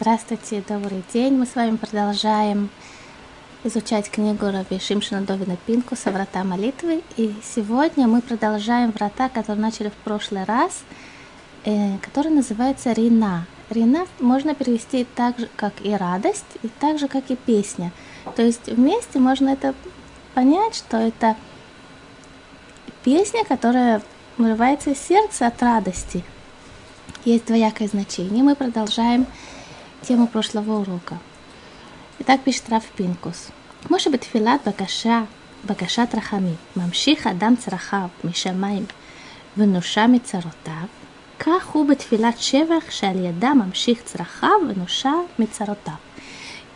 Здравствуйте, добрый день. Мы с вами продолжаем изучать книгу Раби Шимшина Довина Пинкуса «Врата молитвы». И сегодня мы продолжаем врата, которые начали в прошлый раз, э, который называется Рина. Рина можно перевести так же, как и радость, и так же, как и песня. То есть вместе можно это понять, что это песня, которая вырывается из сердца от радости. Есть двоякое значение. Мы продолжаем тему прошлого урока. Итак, пишет Раф Пинкус. כמו שבתפילת בקשה, בקשת רחמים, ממשיך אדם צרכיו משמיים ונושע מצרותיו, כך הוא בתפילת שבח שעל ידה ממשיך צרכיו ונושע מצרותיו.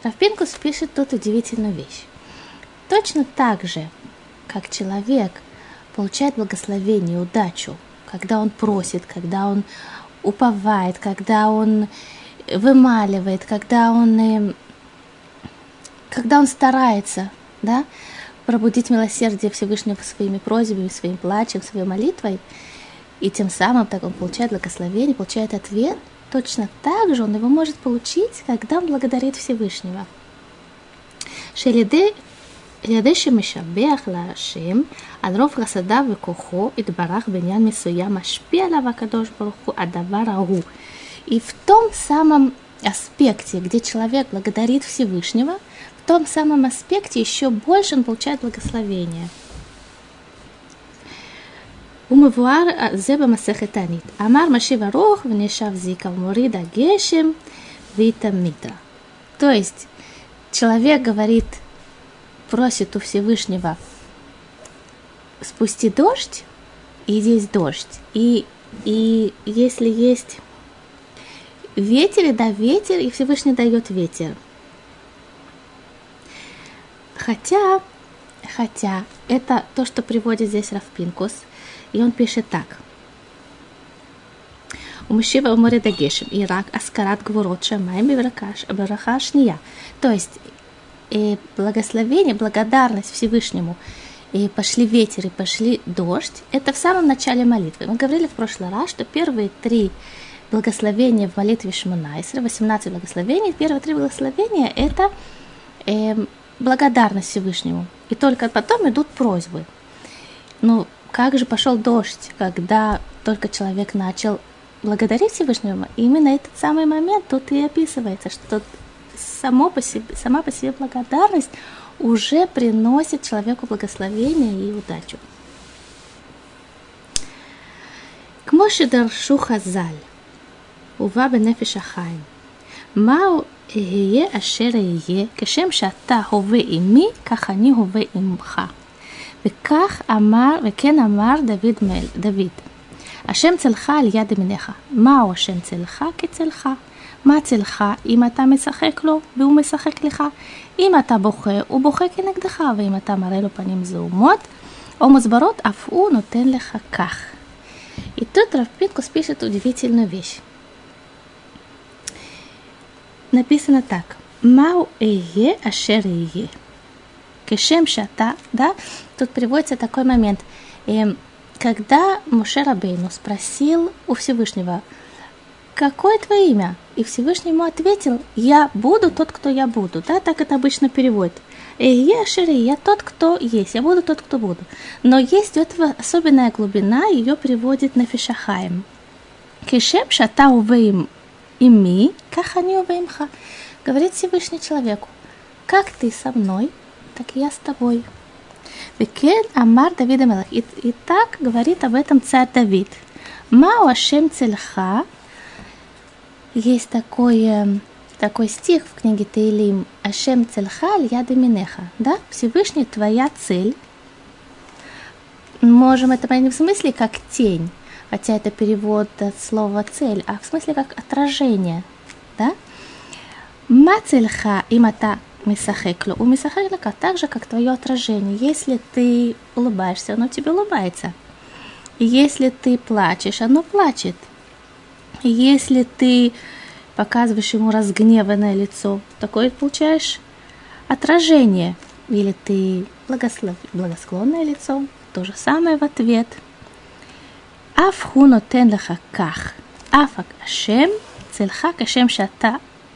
Раф Пинкус пишет тут удивительную вещь. Точно так же, как человек получает благословение, удачу, когда он просит, когда он уповает, когда он вымаливает, когда он, э, когда он старается, да, пробудить милосердие Всевышнего своими просьбами, своим плачем, своей молитвой, и тем самым так он получает благословение, получает ответ, точно так же он его может получить, когда он благодарит Всевышнего. שעל ידי שמשבח להשם על רוב חסדיו וכוחו יתברך בעניין מסוים משפיע עליו הקדוש ברוך הוא הדבר ההוא и в том самом аспекте, где человек благодарит Всевышнего, в том самом аспекте еще больше он получает благословение. ומבואר זה במסכת תענית. אמר משיב ארוך ונשב זיקה ומוריד הגשם והתמידה. То есть человек говорит, просит у Всевышнего спусти дождь, и здесь дождь. И, и если есть ветер, да, ветер, и Всевышний дает ветер. Хотя, хотя, это то, что приводит здесь Равпинкус, и он пишет так. У мужчины у моря дагешем, Ирак, аскарат гворот шамаем и браха шния. То есть, и благословение, благодарность Всевышнему, и пошли ветер, и пошли дождь, это в самом начале молитвы. Мы говорили в прошлый раз, что первые три благословения в молитве Шмунайсера, 18 благословений. Первые три благословения – это э, благодарность Всевышнему. И только потом идут просьбы. Ну, как же пошел дождь, когда только человек начал благодарить Всевышнего? И именно этот самый момент тут и описывается, что само по себе, сама по себе благодарность уже приносит человеку благословение и удачу. Кмошидар Шухазаль ובא בנפש החיים. מהו אהיה אשר אהיה, כשם שאתה הווה עמי, כך אני הווה עמך. וכך אמר, וכן אמר דוד, מל, דוד, השם צלך על יד ימיניך. מהו השם צלך? כצלך. מה צלך אם אתה משחק לו והוא משחק לך? אם אתה בוכה, הוא בוכה כנגדך, ואם אתה מראה לו פנים זעומות או מוסברות, אף הוא נותן לך כך. И тут Равпинкус пишет удивительную вещь. Написано так. Мау эе ашер эе. Кешем шата, да? Тут приводится такой момент. Эм, когда Муше Рабейну спросил у Всевышнего, какое твое имя? И Всевышний ему ответил, я буду тот, кто я буду. Да, так это обычно переводит. Я Шири, я тот, кто есть, я буду тот, кто буду. Но есть у этого особенная глубина, ее приводит на Фишахаем. Кешем шата увеим ими, как они увеймха. Говорит Всевышний человеку, как ты со мной, так и я с тобой. וכן אמר דוד המלך. И, и так говорит об этом царь Давид. מהו השם צלך. Есть такой, э, такой стих в книге Таилим. השם צלך על יד ימינך. Да? Всевышний твоя צל. Можем это понять в смысле как тень, хотя это перевод от слова צל, а в смысле как отражение, да? Мацельха имата мисахеклю. У мисахеклика так же, как твое отражение. Если ты улыбаешься, оно тебе улыбается. Если ты плачешь, оно плачет. Если ты показываешь ему разгневанное лицо, такое получаешь отражение. Или ты благослов... благосклонное лицо, то же самое в ответ – אף הוא נותן לך כך, אף השם צלך כשם שאתה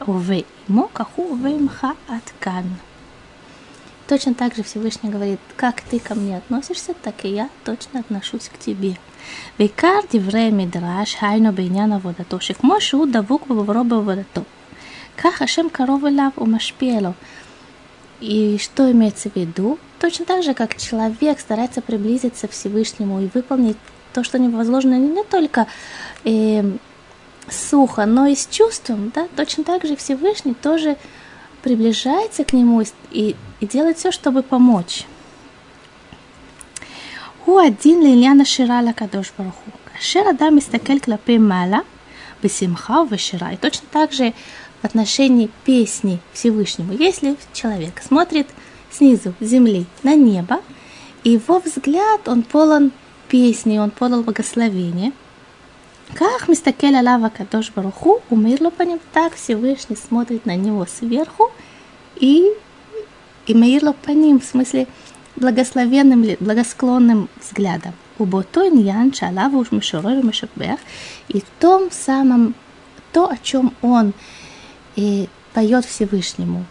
увеймо, каху увеймха аткан. Точно так же Всевышний говорит, как ты ко мне относишься, так и я точно отношусь к тебе. בעיקר דברי מדרש, היינו בעניין עבודתו, שכמו שהוא דבוק בברו בעבודתו, כך השם קרוב אליו ומשפיע לו. И что имеется в виду? Точно так же, как человек старается приблизиться к Всевышнему и выполнить то, что не возложено не только э, сухо, но и с чувством, да, точно так же Всевышний тоже приближается к нему и, и делает все, чтобы помочь. הוא הדין לעניין השירה לקדוש ברוך הוא. כאשר אדם מסתכל כלפי מעלה, בשמחה ובשירה. И точно так же в отношении песни Всевышнему. Если человек смотрит снизу земли на небо, и его взгляд, он полон песни, он полон благословения. Как мистакель Алава Кадош Баруху, умерло по ним, так Всевышний смотрит на него сверху и, и Маирло по ним, в смысле благословенным, благосклонным взглядом. У Ботой Ньян Шалава уж Мишорой Мишакбех, и в том самом, то, о чем он и поет Всевышнему,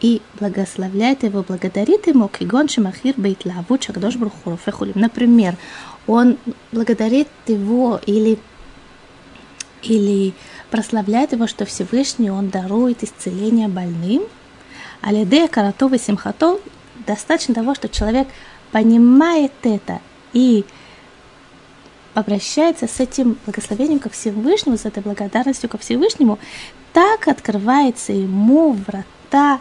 и благословляет его, благодарит ему, кигон шимахир бейтлаву чагдош брухуруфехулим. Например, он благодарит его или, или прославляет его, что Всевышний он дарует исцеление больным, а лидея каратова симхато достаточно того, что человек понимает это и обращается с этим благословением ко Всевышнему, с этой благодарностью ко Всевышнему, так открывается ему врата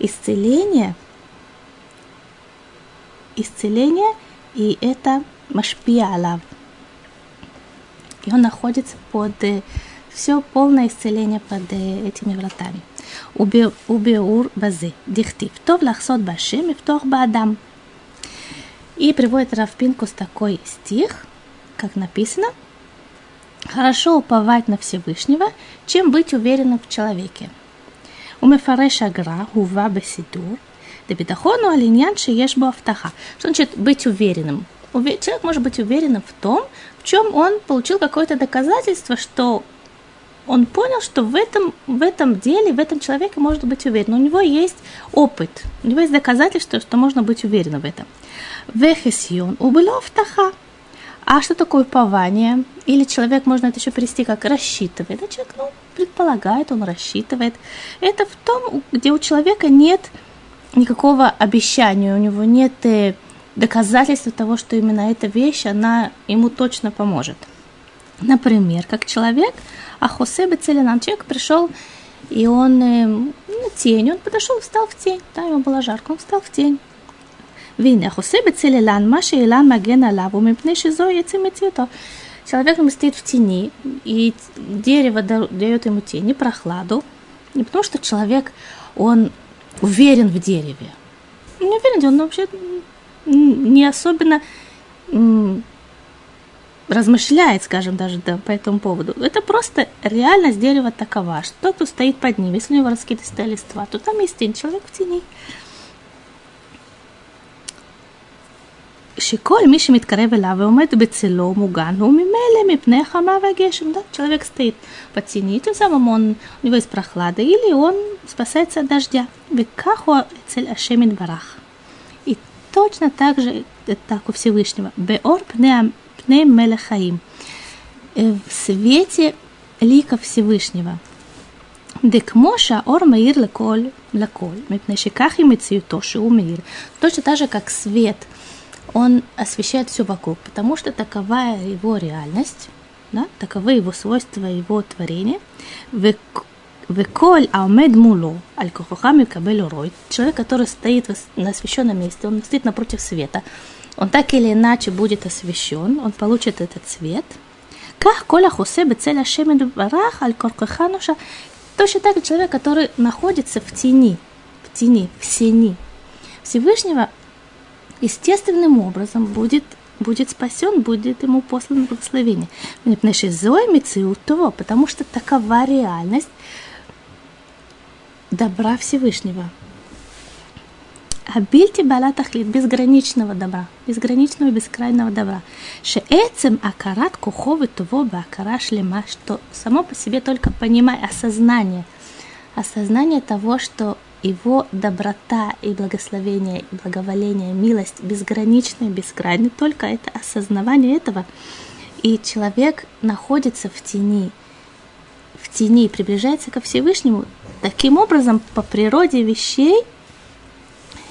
исцеления, исцеления, и это машпия алав. И он находится под э, все полное исцеление под э, этими вратами. Убеур базе, дихтив, тов лахсот башем и втох баадам. И приводит Равпинкус такой стих, как написано, хорошо уповать на Всевышнего, чем быть уверенным в человеке. У מפרש הגר"א הובא בסידור, דביטחון הוא על עניין שיש בו הבטחה. Что значит быть уверенным? Человек может быть уверенным в том, в чем он получил какое-то доказательство, что он понял, что в этом, в этом деле, в этом человеке может быть уверен. У него есть опыт, у него есть доказательство, что можно быть уверенным в этом. Вехесьон убыло автаха. А что такое упование? Или человек, можно это еще перевести как рассчитывает. Да, человек, ну, предполагает, он рассчитывает. Это в том, где у человека нет никакого обещания, у него нет э, доказательства того, что именно эта вещь, она ему точно поможет. Например, как человек, а Хосе Бецелинан, человек пришел, и он э, ну, тень, он подошел, встал в тень, да, ему было жарко, он встал в тень. Вина Хосе Бецелинан, Маша Илан Магена Лаву, Мипнеши Зоя Цимитито. Человек стоит в тени, и дерево дает ему тень и прохладу. Не потому что человек, он уверен в дереве. Не уверен, он вообще не особенно размышляет, скажем, даже да, по этому поводу. Это просто реальность дерева такова, что тот, кто стоит под ним, если у него раскидистая листва, то там есть тень, человек в тени. שכל מי שמתקרב אליו ועומד בצלו מוגן הוא ממילא מפני החמה והגשם. Да? Человек стоит под тени, тем самым он, у него есть прохлада, или он спасается от дождя. וכך הוא אצל השם יתברך. И точно так же, так у Всевышнего, באור פני, פני מלך חיים. В свете лика Всевышнего. דכמו שהאור מאיר לכל, לכל, מפני שכך היא מציאותו שהוא מאיר. точно так же, как свет – он освещает все вокруг, потому что такова его реальность, да, таковы его свойства, его творения. Веколь аумед муло, аль кохохам кабель рой. Человек, который стоит на освещенном месте, он стоит напротив света, он так или иначе будет освещен, он получит этот свет. Как коля хусе бецеля шемеду барах аль коркохануша. Точно так же человек, который находится в тени, в тени, в сени Всевышнего, естественным образом будет, будет спасен, будет ему послано благословение. того, потому что такова реальность добра Всевышнего. Абильти балатахлит безграничного добра, безграничного бескрайного добра. Шеэцем акарат куховы того бакара шлема, что само по себе только понимая осознание осознание того, что его доброта и благословение, и благоволение, милость безгранична и безкрайна. Только это осознавание этого. И человек находится в тени, в тени и приближается ко Всевышнему. Таким образом, по природе вещей,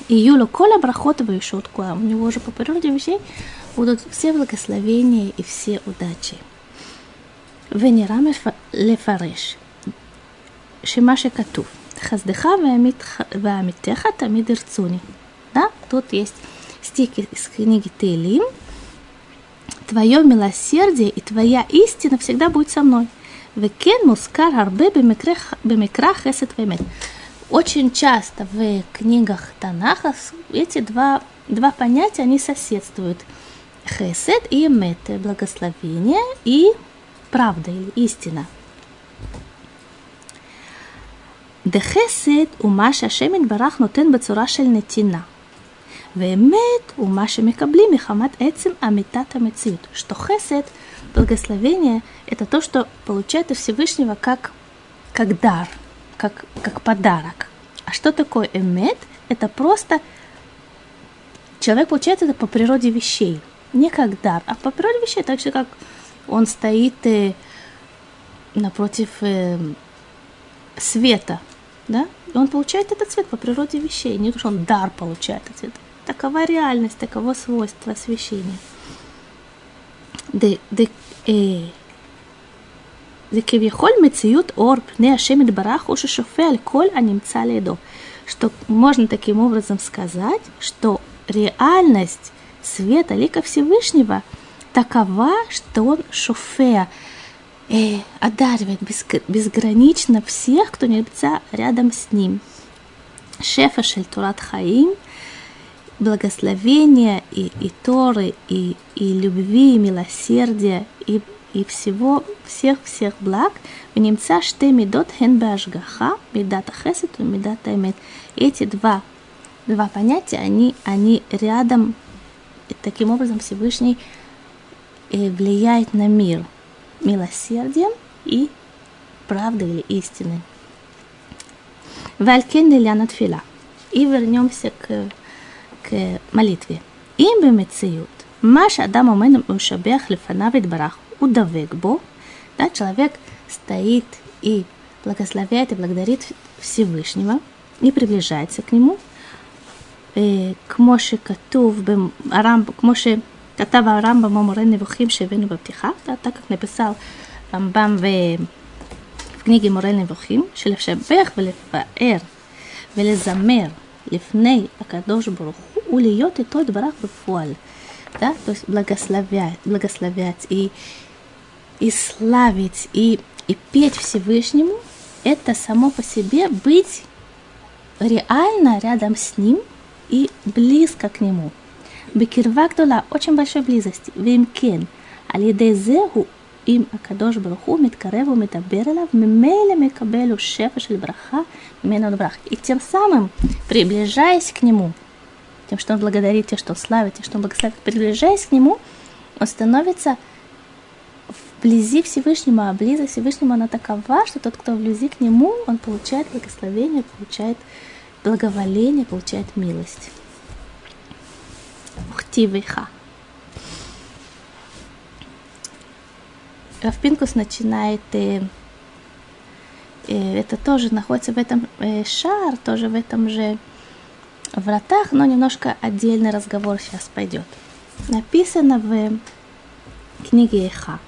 и Юлю Коля Брахотова и Шутку, а у него уже по природе вещей будут все благословения и все удачи. Венераме лефареш. Шимаши Катув. Хаздыха ваамитеха тамид ирцуни. Да, тут есть стих из книги Тейлим. Твое милосердие и твоя истина всегда будет со мной. Векен мускар арбе бемикрах эсет вемет. Очень часто в книгах Танаха эти два, два понятия, они соседствуют. Хесед и Мет, благословение и правда или истина – דחסד הוא מה שהשם יתברך נותן בצורה של נתינה. ואמת הוא מה שמקבלים מחמת עצם אמיתת המציאות. Что хесед, благословение, это то, что получает от Всевышнего как, как дар, как, как подарок. А что такое эмет? Это просто человек получает это по природе вещей. Не как дар, а по природе вещей, так же как он стоит э, напротив э, света, да, и он получает этот цвет по природе вещей, не то, что он дар получает этот цвет. Такова реальность, таково свойство освещения. זה כביכול מציאות אור פני השם יתברך הוא ששופע על כל הנמצא לידו. Что можно таким образом сказать, что реальность света лика Всевышнего – такова, что он шофея, э, одаривает безгранично всех, кто находится рядом с ним. Шефа Шельтурат Хаим, благословения и, и Торы, и, и любви, и милосердия, и, и всего, всех-всех благ, в немца ште медот хен башгаха, медата хесет и медата эмет. Эти два, два понятия, они, они рядом, и таким образом Всевышний влияет на мир милосердием и правдой или истиной. Валькен Лиляна Тфила. И вернемся к, к молитве. Им бы бемециют. Маша Адам Омен Ушабех Лефанавит Барах Удавек Бо. Да, человек стоит и благословляет и благодарит Всевышнего и приближается к нему. Э, к Моше Катув, Арам, к Моше כתב הרמב"ם במורה נבוכים שהבאנו בפתיחה, так как написал רמב"ם в книге מורה נבוכים, שלשבח ולפאר ולזמר לפני הקדוש ברוך הוא ולהיות איתו יתברך בפועל. Да? То есть благословять, благословять и, и славить, и, и петь Всевышнему, это само по себе быть реально рядом с Ним и близко к Нему. בקרבה גדולה, עוד שם большой близости, ואם כן, על ידי זה הוא, אם הקדוש ברוך הוא מתקרב ומדבר אליו, ממילא מקבל И тем самым, приближаясь к нему, тем, что он благодарит, тем, что он славит, тем, что он благословит, приближаясь к нему, он становится вблизи Всевышнего, а близость Всевышнего она такова, что тот, кто вблизи к нему, он получает благословение, получает благоволение, получает милость. Ктивиха. Равпинкус э, начинает, и э, это тоже находится в этом э, шар, тоже в этом же вратах, но немножко отдельный разговор сейчас пойдет. Написано в книге Иха.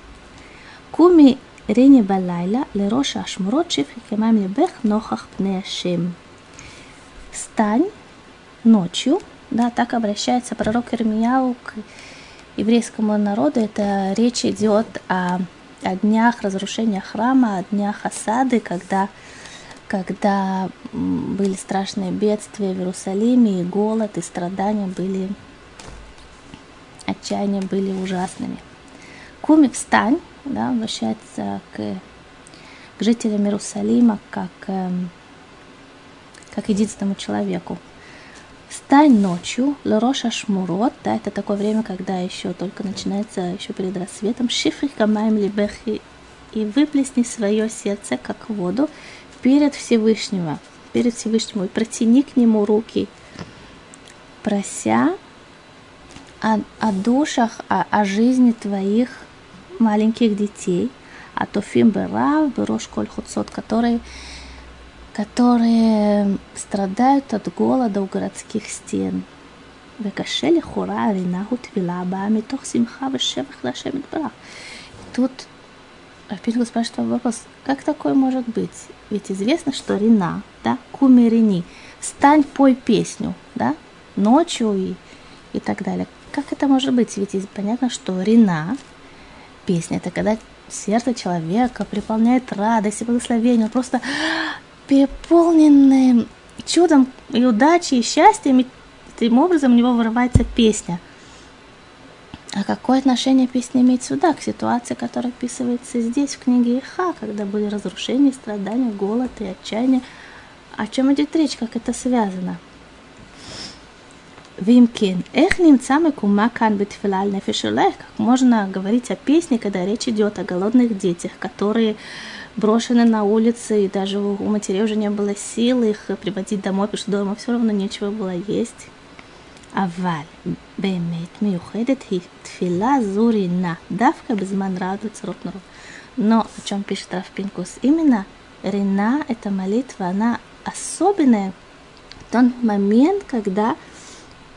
Куми рени балайла лероша ашмурот шифхикемам лебех нохах пне Встань ночью да, так обращается пророк Ирмияу к еврейскому народу. Это речь идет о, о днях разрушения храма, о днях осады, когда, когда были страшные бедствия в Иерусалиме, и голод, и страдания были, отчаяния были ужасными. Куми встань, да, обращается к, к жителям Иерусалима как, эм, как единственному человеку – Встань ночью, лороша шмурот, да, это такое время, когда еще только начинается, еще перед рассветом, шифрих камаем либехи, и выплесни свое сердце, как воду, перед Всевышнего, перед Всевышним, и протяни к нему руки, прося о, о душах, о, о жизни твоих маленьких детей, а то берав, берош коль хуцот, которые, которые страдают от голода у городских стен. וקשה לכאורה הרינה וטבילה הבאה מתוך שמחה ושבח להשם יתברך. Тут Пинкус спрашивает вопрос, как такое может быть? Ведь известно, что Рина, да, кумерини, встань, пой песню, да, ночью и, и так далее. Как это может быть? Ведь понятно, что Рина, песня, это когда сердце человека приполняет радость и благословение, он просто Переполненные чудом и удачей, и счастьем, и таким образом у него вырывается песня. А какое отношение песня имеет сюда, к ситуации, которая описывается здесь, в книге Иха, когда были разрушения, страдания, голод и отчаяние? О чем идет речь, как это связано? Вимкин. Эх, немцам кума кан битфилаль нефишулех. Как можно говорить о песне, когда речь идет о голодных детях, которые брошены на улице, и даже у матерей уже не было сил их приводить домой, потому что дома все равно нечего было есть. אבל באמת מיוחדת היא תפילה זו רינה, דווקא בזמן רעד וצרות נורא. Но о чем пишет Раф Пинкус? Именно Рина – это молитва, она особенная в тот момент, когда,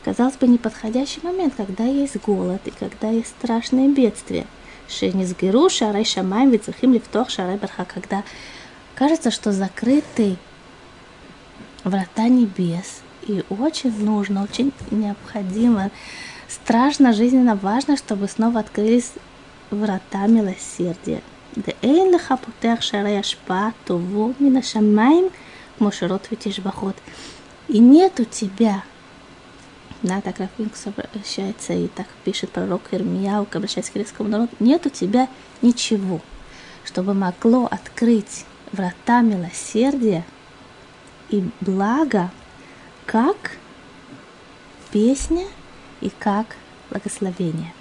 казалось бы, неподходящий момент, когда есть голод и когда есть страшные бедствия. Шенизгеру, шарай шамай, вицухим лифтох, шарай барха, когда кажется, что закрыты врата небес, и очень нужно, очень необходимо, страшно, жизненно важно, чтобы снова открылись врата милосердия. ואין לך פותח שערי השפעה טובו מן השמיים כמו שירות ותשבחות. И нет у тебя, да, так Рафинкс обращается и так пишет пророк Ирмияу, обращаясь к еврейскому народу, нет у тебя ничего, чтобы могло открыть врата милосердия и блага как песня и как благословение.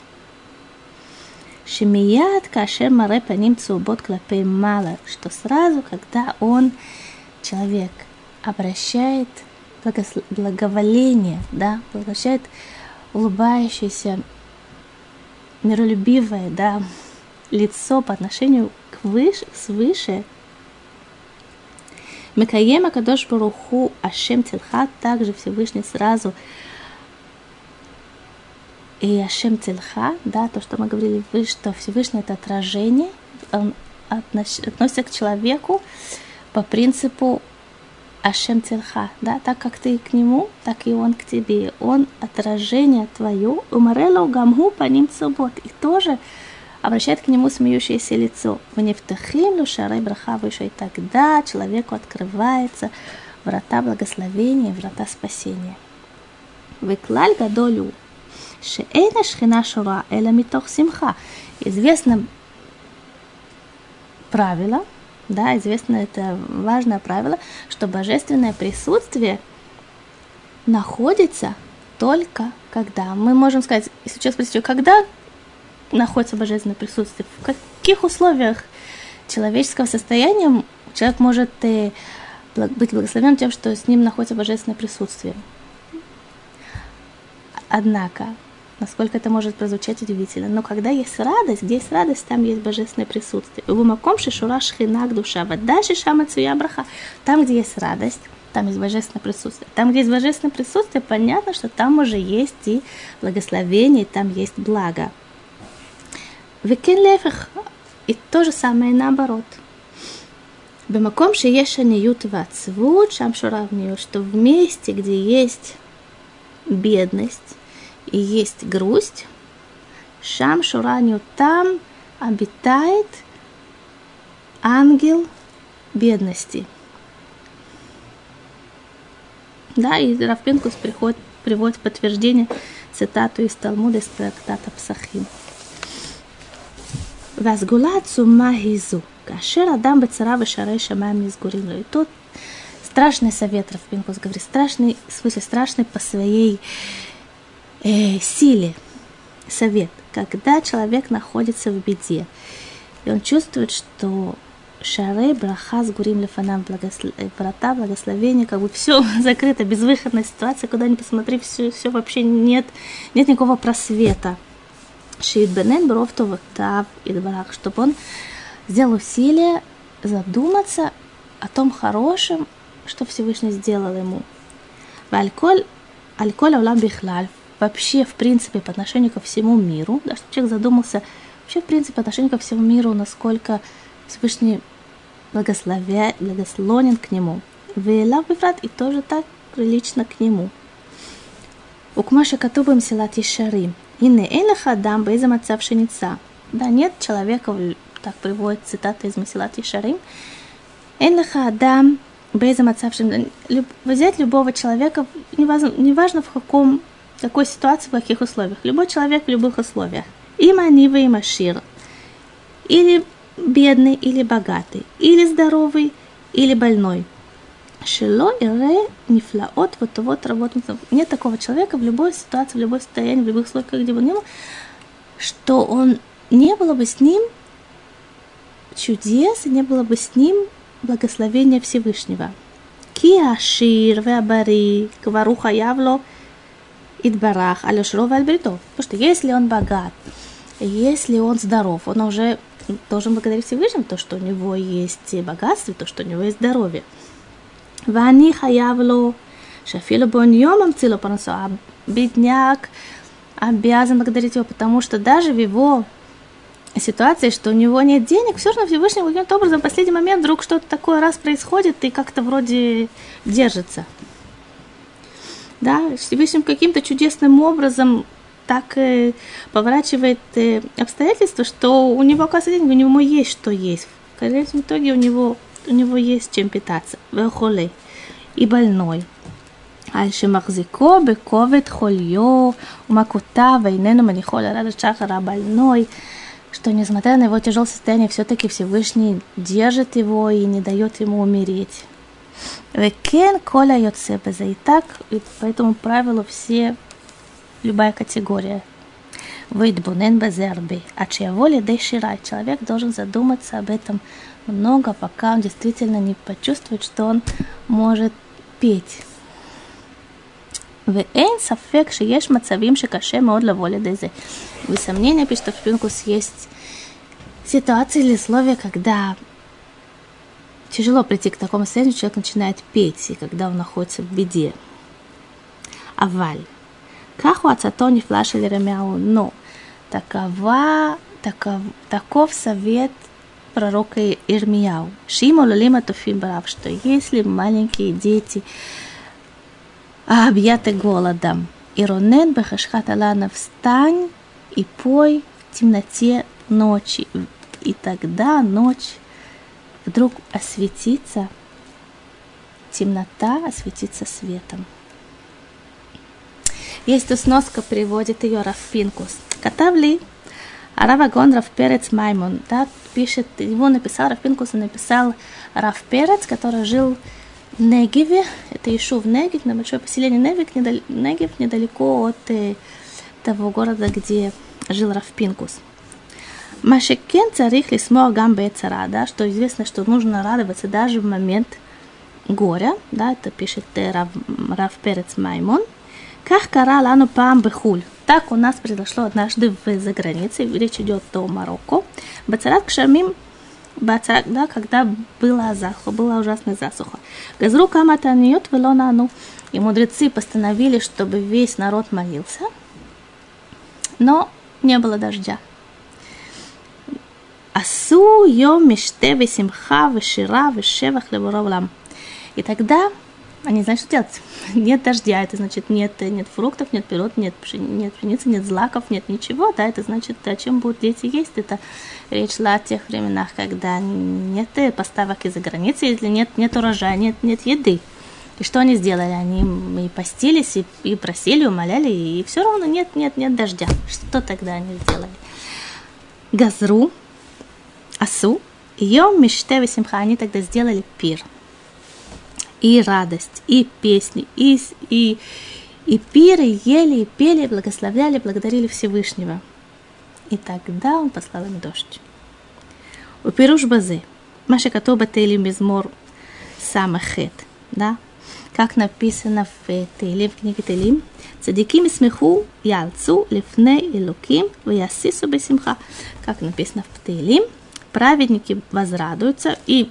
Шемият кашер маре паним цубот клапей мало, что сразу, когда он, человек, обращает благоволение, да, обращает улыбающееся, миролюбивое, да, лицо по отношению к выше, свыше, Мекаема Кадош Баруху Ашем Тилха, также Всевышний сразу и Ашем Тилха, да, то, что мы говорили выше, что Всевышний это отражение, он относится к человеку по принципу Ашем Тилха, да, так как ты к нему, так и он к тебе. Он отражение твое, умарело гамгу по ним И тоже обращает к нему смеющееся лицо. В нефтахим шарай браха выше, и тогда человеку открывается врата благословения, врата спасения. Веклаль гадолю, шеэна шхина шура, эла митох симха. Известно правило, да, известно это важное правило, что божественное присутствие находится только когда. Мы можем сказать, если сейчас спросить, когда находится божественное присутствие, в каких условиях человеческого состояния человек может э, быть благословен тем, что с ним находится божественное присутствие. Однако, Насколько это может прозвучать удивительно. Но когда есть радость, где есть радость, там есть божественное присутствие. Гумаком шишура шхинак душа. дальше шама цуябраха. Там, где есть радость, там есть божественное присутствие. Там, где есть божественное присутствие, понятно, что там уже есть и благословение, и там есть благо. Викин лефех, и то же самое наоборот. Бемаком шиеш аниют вацвут, шам что в месте, где есть бедность, и есть грусть. Шам Шураню там обитает ангел бедности. Да, и Равпинкус приходит, приводит подтверждение цитату из Талмуда из трактата Псахим. Возгулацу магизу. Кашер адам бецара вешарей шамаем изгурилу. И тут страшный совет Равпинкус говорит, страшный, в смысле страшный по своей э, силе совет, когда человек находится в беде, и он чувствует, что шары браха с гурим лефанам благослов... врата благословения, как бы все закрыто, безвыходная ситуация, куда ни посмотри, все, все вообще нет, нет никакого просвета. Шиит Бенен Бровтов Тав и Барах, чтобы он сделал усилие задуматься о том хорошем, что Всевышний сделал ему. Альколь, альколь Аулам Бихлаль, вообще, в принципе, по отношению ко всему миру, да, чтобы человек задумался вообще, в принципе, по отношению ко всему миру, насколько Всевышний благословя, благословен к нему. Вейлав Бифрат и тоже так прилично к нему. Укмаша Катубам Силат Ишарим. Инне Эйлаха Адам Бейза Мацав Шеница. Да нет человека, так приводит цитата из Масилат Ишарим. Эйлаха Адам Бейза Мацав Шеница. Взять любого человека, неважно, неважно в каком какой ситуации, в каких условиях. Любой человек в любых условиях. Има Нива и Машир. Или бедный, или богатый. Или здоровый, или больной. Шило и ре нифлаот вот вот работает. Нет такого человека в любой ситуации, в любой состоянии, в любых условиях, где бы ни было, что он не было бы с ним чудес, и не было бы с ним благословения Всевышнего. Киашир веабари кваруха явло – Идбарах, Алешров Альбритов. Потому что если он богат, если он здоров, он уже должен благодарить Всевышнему, то, что у него есть богатство, то, что у него есть здоровье. Вани хаявло, шафилу бон йомам цилу А бедняк обязан благодарить его, потому что даже в его ситуации, что у него нет денег, все равно Всевышний каким-то образом в последний момент вдруг что-то такое раз происходит и как-то вроде держится да, Всевышний каким-то чудесным образом так э, поворачивает э, обстоятельства, что у него, оказывается, деньги, у него есть что есть. В конечном итоге у него, у него есть чем питаться. Вехоле. И больной. על שמחזיקו בכובד חוליו ומכותיו ואיננו מניחו לרדת שחר הבלנוי, что несмотря на его тяжелое состояние, все-таки Всевышний держит его и не дает ему умереть. Векен коля йоце безе. И так, и по этому правилу все, любая категория. Вейдбунен безерби. А чья воля ширай. Человек должен задуматься об этом много, пока он действительно не почувствует, что он может петь. ואין ספק שיש מצבים שקשה מאוד לבוא לידי זה. וסמנין, пишет в Пинкус, есть ситуации или условия, когда тяжело прийти к такому состоянию, человек начинает петь, и когда он находится в беде. Аваль. Каху ацатони флаш или ремяу. Но такова, таков, таков совет пророка Ирмияу. Шиму лулима туфим брав, что если маленькие дети объяты голодом, Иронен бехашхат алана встань и пой в темноте ночи. И тогда ночь вдруг осветится темнота, осветится светом. Есть тут сноска, приводит ее Рафпинкус. Катавли Арава Гон Рафперец Маймон, да, пишет, его написал, Рафпинкус написал Рафперец, который жил в Негеве, это Ишув Негев, на большое поселение Негев, недал, Негев недалеко от э, того города, где жил Рафпинкус. Машекен царих лисмор гамбе цара, да, что известно, что нужно радоваться даже в момент горя, да, это пишет Рав, Рав Перец Маймон. Как кара лану пам бехуль. Так у нас произошло однажды в за границей, речь идет о Марокко. Бацарат кшамим Бацарат, да, когда была засуха, была ужасная засуха. Газру камата ньет велонану. И мудрецы постановили, чтобы весь народ молился, но не было дождя. Асу йом миште весимха вешира вешевах левуравлам. И тогда они знают, что делать. Нет дождя, это значит нет, нет фруктов, нет пирот, нет, нет пшеницы, нет злаков, нет ничего, да, это значит, о чем будут дети есть. Это речь шла о тех временах, когда нет поставок из-за границы, если нет, нет урожая, нет, нет еды. И что они сделали? Они и постились, и, и просили, умоляли, и все равно нет, нет, нет дождя. Что тогда они сделали? Газру, Асу, Йом Миште Симха, они тогда сделали пир. И радость, и песни, и, и, и пиры ели, и пели, благословляли, благодарили Всевышнего. И тогда он послал им дождь. У Пируш Базы. Маша Катоба Тейли Мизмор Самахет, да? Как написано в Тейлим, в книге Тейлим, Цадиким смеху ялцу лифне илуким вясису бесимха. Как написано в Тейлим, праведники возрадуются и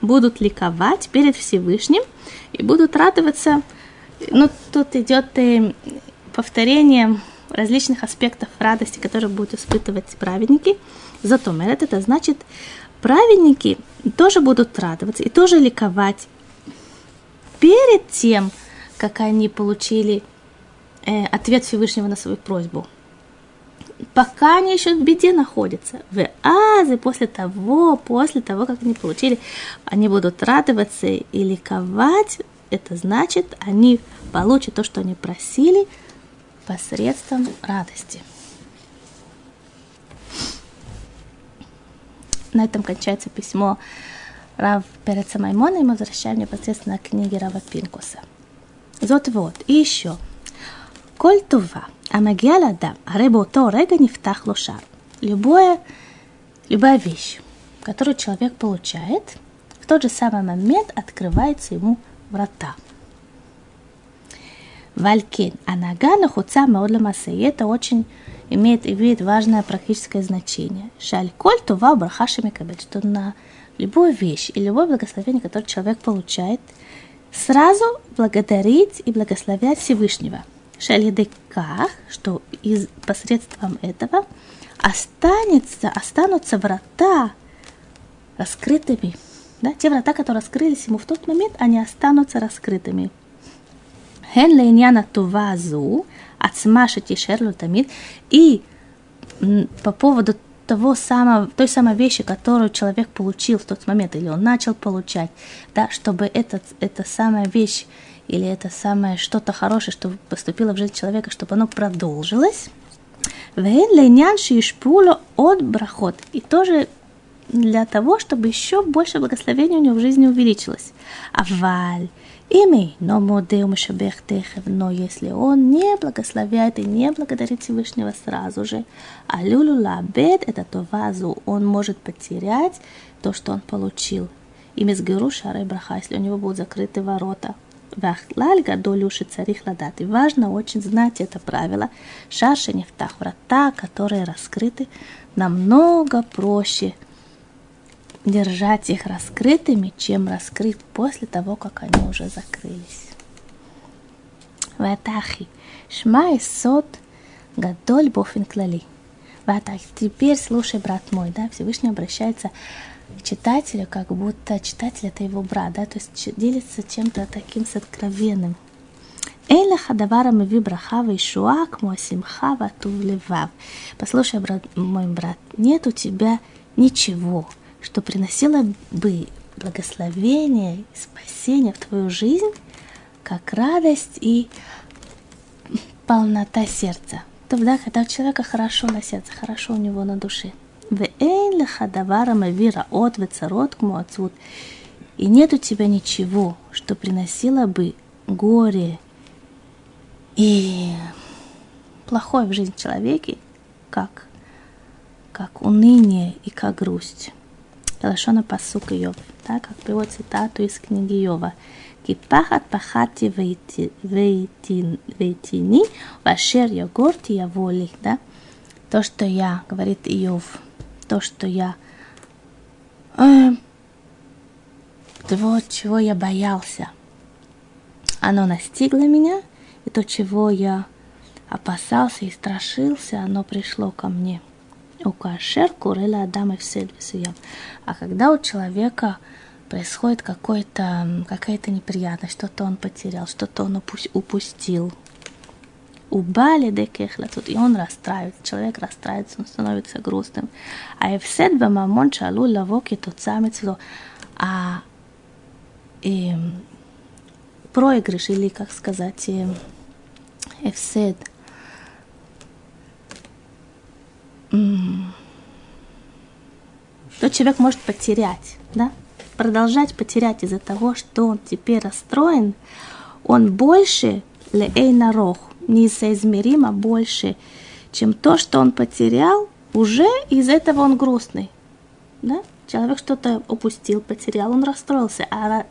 будут ликовать перед Всевышним и будут радоваться. Ну, тут идет э, повторение различных аспектов радости, которые будут испытывать праведники. Зато мерет это значит, праведники тоже будут радоваться и тоже ликовать перед тем, как они получили э, ответ Всевышнего на свою просьбу пока они еще в беде находятся. В азы после того, после того, как они получили, они будут радоваться и ликовать. Это значит, они получат то, что они просили посредством радости. На этом кончается письмо Рав Переца Маймона, и мы возвращаем непосредственно к книге Рава Пинкуса. Вот вот, и еще. Коль тува – Амагия ладам, а рыбу то рега не втах лошар. Любое, любая вещь, которую человек получает, в тот же самый момент открывается ему врата. Валькин, а нога нахуца маодла массе. это очень имеет, имеет важное практическое значение. Шаль коль тува брахашами кабет, что на любую вещь и любое благословение, которое человек получает, сразу благодарить и благословлять Всевышнего – Шалидека, что из, посредством этого останется, останутся врата раскрытыми. Да, те врата, которые раскрылись ему в тот момент, они останутся раскрытыми. Хен лейняна тувазу, отсмашите шерлу тамид. И по поводу того самого, той самой вещи, которую человек получил в тот момент, или он начал получать, да, чтобы этот, эта самая вещь или это самое что-то хорошее, что поступило в жизнь человека, чтобы оно продолжилось. от брахот. И тоже для того, чтобы еще больше благословения у него в жизни увеличилось. Аваль. Ими, но модеу мишабех но если он не благословляет и не благодарит Всевышнего сразу же, а люлю лабед, это то вазу, он может потерять то, что он получил. И мизгеру шары если у него будут закрыты ворота. Вахлаль гадолюши царих ладат. И важно очень знать это правило. Шарши нефтах, врата, которые раскрыты, намного проще – держать их раскрытыми, чем раскрыть после того, как они уже закрылись. Ватахи. Шма и сот гадоль бофин клали. Ватахи. Теперь слушай, брат мой, да, Всевышний обращается Читателю, как будто читатель это его брат, да, то есть делится чем-то таким с откровенным. Эйла хадавара мави брахава и шуак муасимхава тувлевав. Послушай, брат, мой брат, нет у тебя ничего, что приносило бы благословение и спасение в твою жизнь, как радость и полнота сердца. Тогда, когда у человека хорошо на сердце, хорошо у него на душе – и нет у тебя ничего, что приносило бы горе и плохое в жизнь человеке, как, как уныние и как грусть. Лашона Пасук Йов, так как приводит цитату из книги Йова. Кипахат пахати вейтини, вашер йогурти яволи, да? То, что я, говорит Иов, то, что я, э, того, чего я боялся, оно настигло меня, и то, чего я опасался и страшился, оно пришло ко мне – у кашер курела Адама вседвисуям. А когда у человека происходит какой-то, какая-то неприятность, что-то он потерял, что-то он упустил, убали декехла тут, и он расстраивается, человек расстраивается, он становится грустным. А эвсед бамамон шалу лавоки тот самец а и, проигрыш, или, как сказать, эвсед – то человек может потерять, да? Продолжать потерять из-за того, что он теперь расстроен, он больше леэйнарох, несоизмеримо больше, чем то, что он потерял, уже из этого он грустный. Да? человек что-то упустил, потерял, он расстроился, а,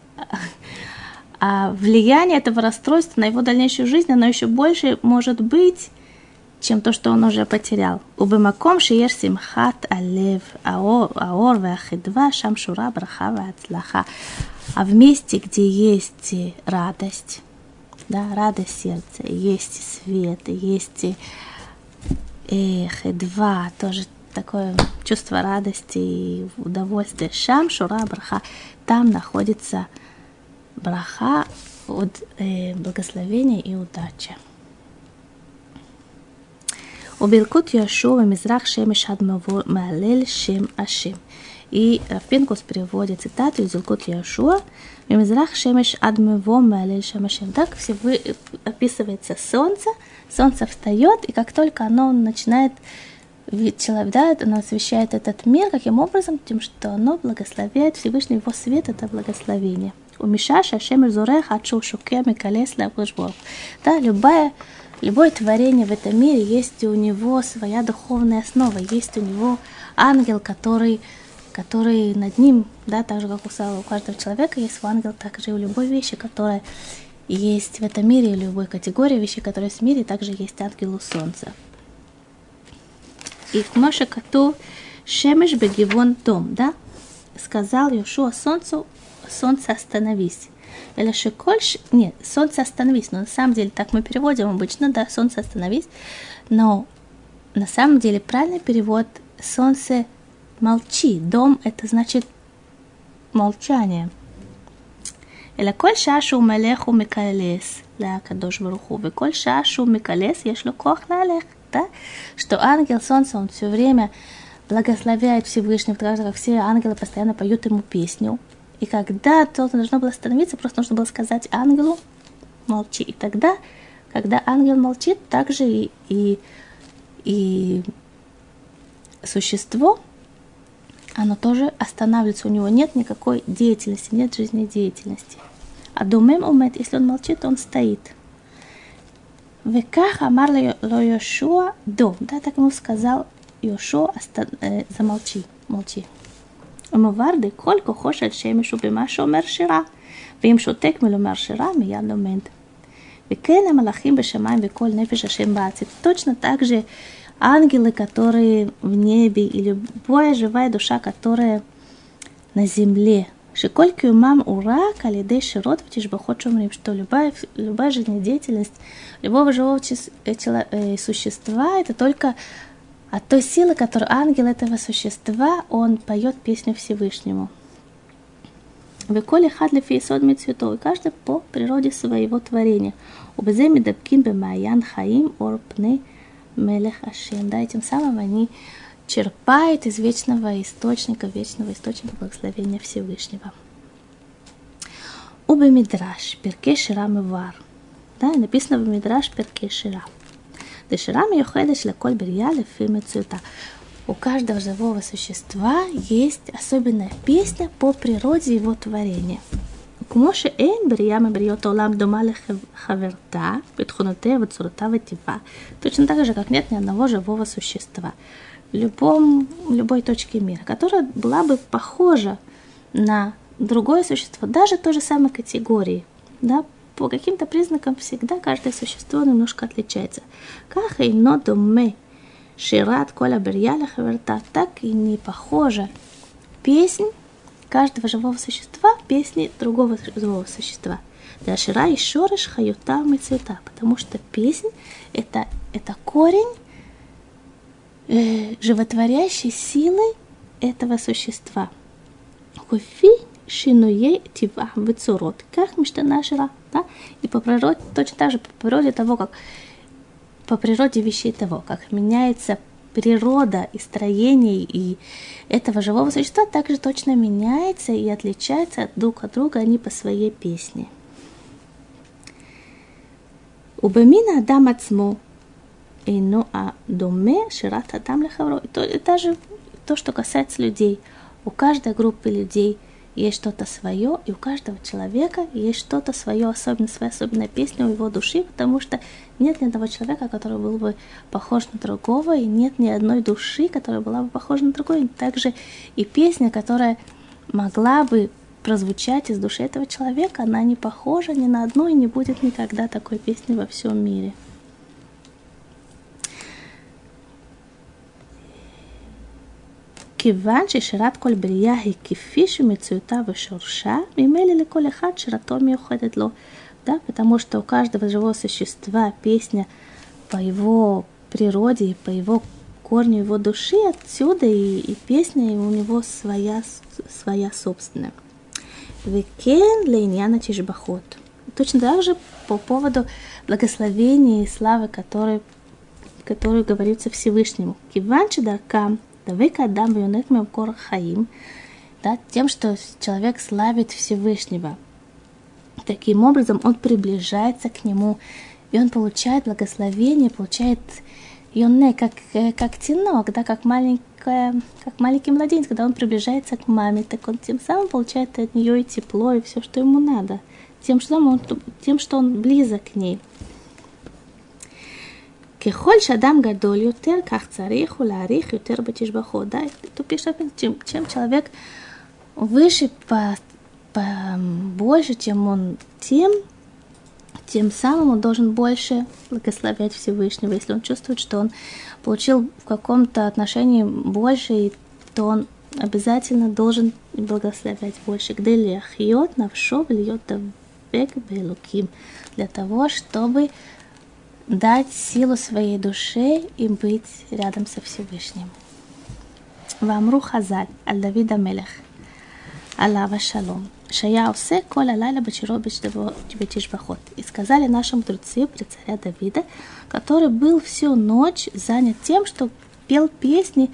а влияние этого расстройства на его дальнейшую жизнь, оно еще больше может быть, чем то, что он уже потерял. Убымаком шиеш симхат алев аор вахидва шам шура браха вацлаха. А в месте, где есть радость, да, радость сердца, есть и свет, есть и эх, и два, тоже такое чувство радости и удовольствия. Шам, шура, браха, там находится браха от э, благословения и удачи. Уберкут Яшуа Мизрах Шем Ишадмаво Малель Шем Ашим. И Пинкус приводит цитату из Илкут Яшуа, «Мимизрах шемеш адмево мэлэль шамашем». Так все вы, описывается солнце, солнце встает, и как только оно начинает человек, да, оно освещает этот мир, каким образом? Тем, что оно благословляет Всевышний его свет, это благословение. У Миша Шашем Зурех Ачу Шуке Микалес Да, любая, любое творение в этом мире есть у него своя духовная основа, есть у него ангел, который который над ним, да, так же, как у, каждого человека есть ангел, так же и у любой вещи, которая есть в этом мире, и любой категории вещей, которые есть в мире, также есть ангел у солнца. И Моше Кату Шемеш Бегивон Том, да? Сказал Йошуа солнцу, солнце остановись. Или Шиколь, нет, солнце остановись, но на самом деле так мы переводим обычно, да, солнце остановись, но на самом деле правильный перевод солнце молчи. Дом это значит молчание. אלא כל שעה שהוא מלך הוא מקלס לקדוש ברוך הוא, וכל שעה שהוא מקלס יש לו כוח להלך да, что ангел солнца, он все время благословляет Всевышнего, потому что как все ангелы постоянно поют ему песню. И когда то должно было остановиться, просто нужно было сказать ангелу молчи. И тогда, когда ангел молчит, также и, и, и существо, оно тоже останавливается, у него нет никакой деятельности, нет жизнедеятельности. А думаем, умет, если он молчит, он стоит. Веках амар Йошуа до. Да, так ему сказал Йошуа, оста... э, замолчи, молчи. Умыварды, колько хошет шемишу бимашо мершира. Вим шутек милу мершира, миян момент. Векен амалахим бешамай, веколь нефиш ашем бацит. Точно так же ангелы, которые в небе, и любая живая душа, которая на земле, Шиколь кюмам ура, калидей широт в шумрим, что любая, любая жизнедеятельность любого живого э, существа это только от той силы, которую ангел этого существа, он поет песню Всевышнему. Веколи хадли фейсод мецветов, каждый по природе своего творения. Убеземи дабкин бемаян хаим орпны мелех ашем. Да, и тем самым они черпает из вечного источника, вечного источника благословения Всевышнего. Убе Мидраш, Перке Шира Мивар. Да, написано в Мидраш Перке Шира. Дешира Миохедеш Леколь Берья Лефи Мецута. У каждого живого существа есть особенная песня по природе его творения. כמו שאין בריאה מבריאות העולם דומה לחברתה, בתכונותיה וצורתה וטבעה, точно так же, как нет ни одного живого существа любом, любой точке мира, которая была бы похожа на другое существо, даже той же самой категории. Да, по каким-то признакам всегда каждое существо немножко отличается. Как и нодуме шират коля берьяля хаверта, так и не похожа песнь каждого живого существа песни другого живого существа. Да шира и шорыш хаюта цвета, потому что песнь это, это корень э, животворящей силы этого существа. Кофи шинуей тива выцурот. Как мечтана шира. Да? И по природе, точно так же по природе того, как по природе вещей того, как меняется природа и строение и этого живого существа также точно меняется и отличается друг от друга они по своей песне. Убамина Адам Ацму Эйну А доме Шират Адам Лехавро. И то, и то, что касается людей. У каждой группы людей – есть что-то свое, и у каждого человека есть что-то свое, особенно своя особенная песня у его души, потому что нет ни одного человека, который был бы похож на другого, и нет ни одной души, которая была бы похожа на другой. Также и песня, которая могла бы прозвучать из души этого человека, она не похожа ни на одну и не будет никогда такой песни во всем мире. כיוון ששירת כל בריאה היא כפי שמציאותה ושורשה, ממילא לכל אחד שירתו מיוחדת לו. Да, потому что у каждого живого существа песня по его природе и по его корню его души, отсюда и, и песня у него своя, своя собственная. Векен лейняна тишбахот. Точно так же по поводу благословения и славы, которые, которые говорится Всевышнему. Киванчи даркам Давык Адам Юнет Мемкор Хаим, да, тем, что человек славит Всевышнего. Таким образом, он приближается к нему, и он получает благословение, получает юне, как, э, как тенок, да, как, маленькая, как маленький младенец, когда он приближается к маме, так он тем самым получает от нее и тепло, и все, что ему надо, тем, что он, тем, что он близок к ней. ככל שאדם גדול יותר, כך צריך הוא להעריך יותר בתשבחות. Да, тут пишет, чем, чем человек выше по, по, больше, чем он тем, тем самым он должен больше благословлять Всевышнего. Если он чувствует, что он получил в каком-то отношении больше, то он обязательно должен благословлять больше. Где льет навшо льет век белуким. Для того, чтобы дать силу своей душе и быть рядом со Всевышним. ואמרו חז"ל על דוד המלך, עליו השלום, שהיה עושה כל הלילה בשירו בתשבחות. И сказали наши мудрецы при царя Давида, который был всю ночь занят тем, что пел песни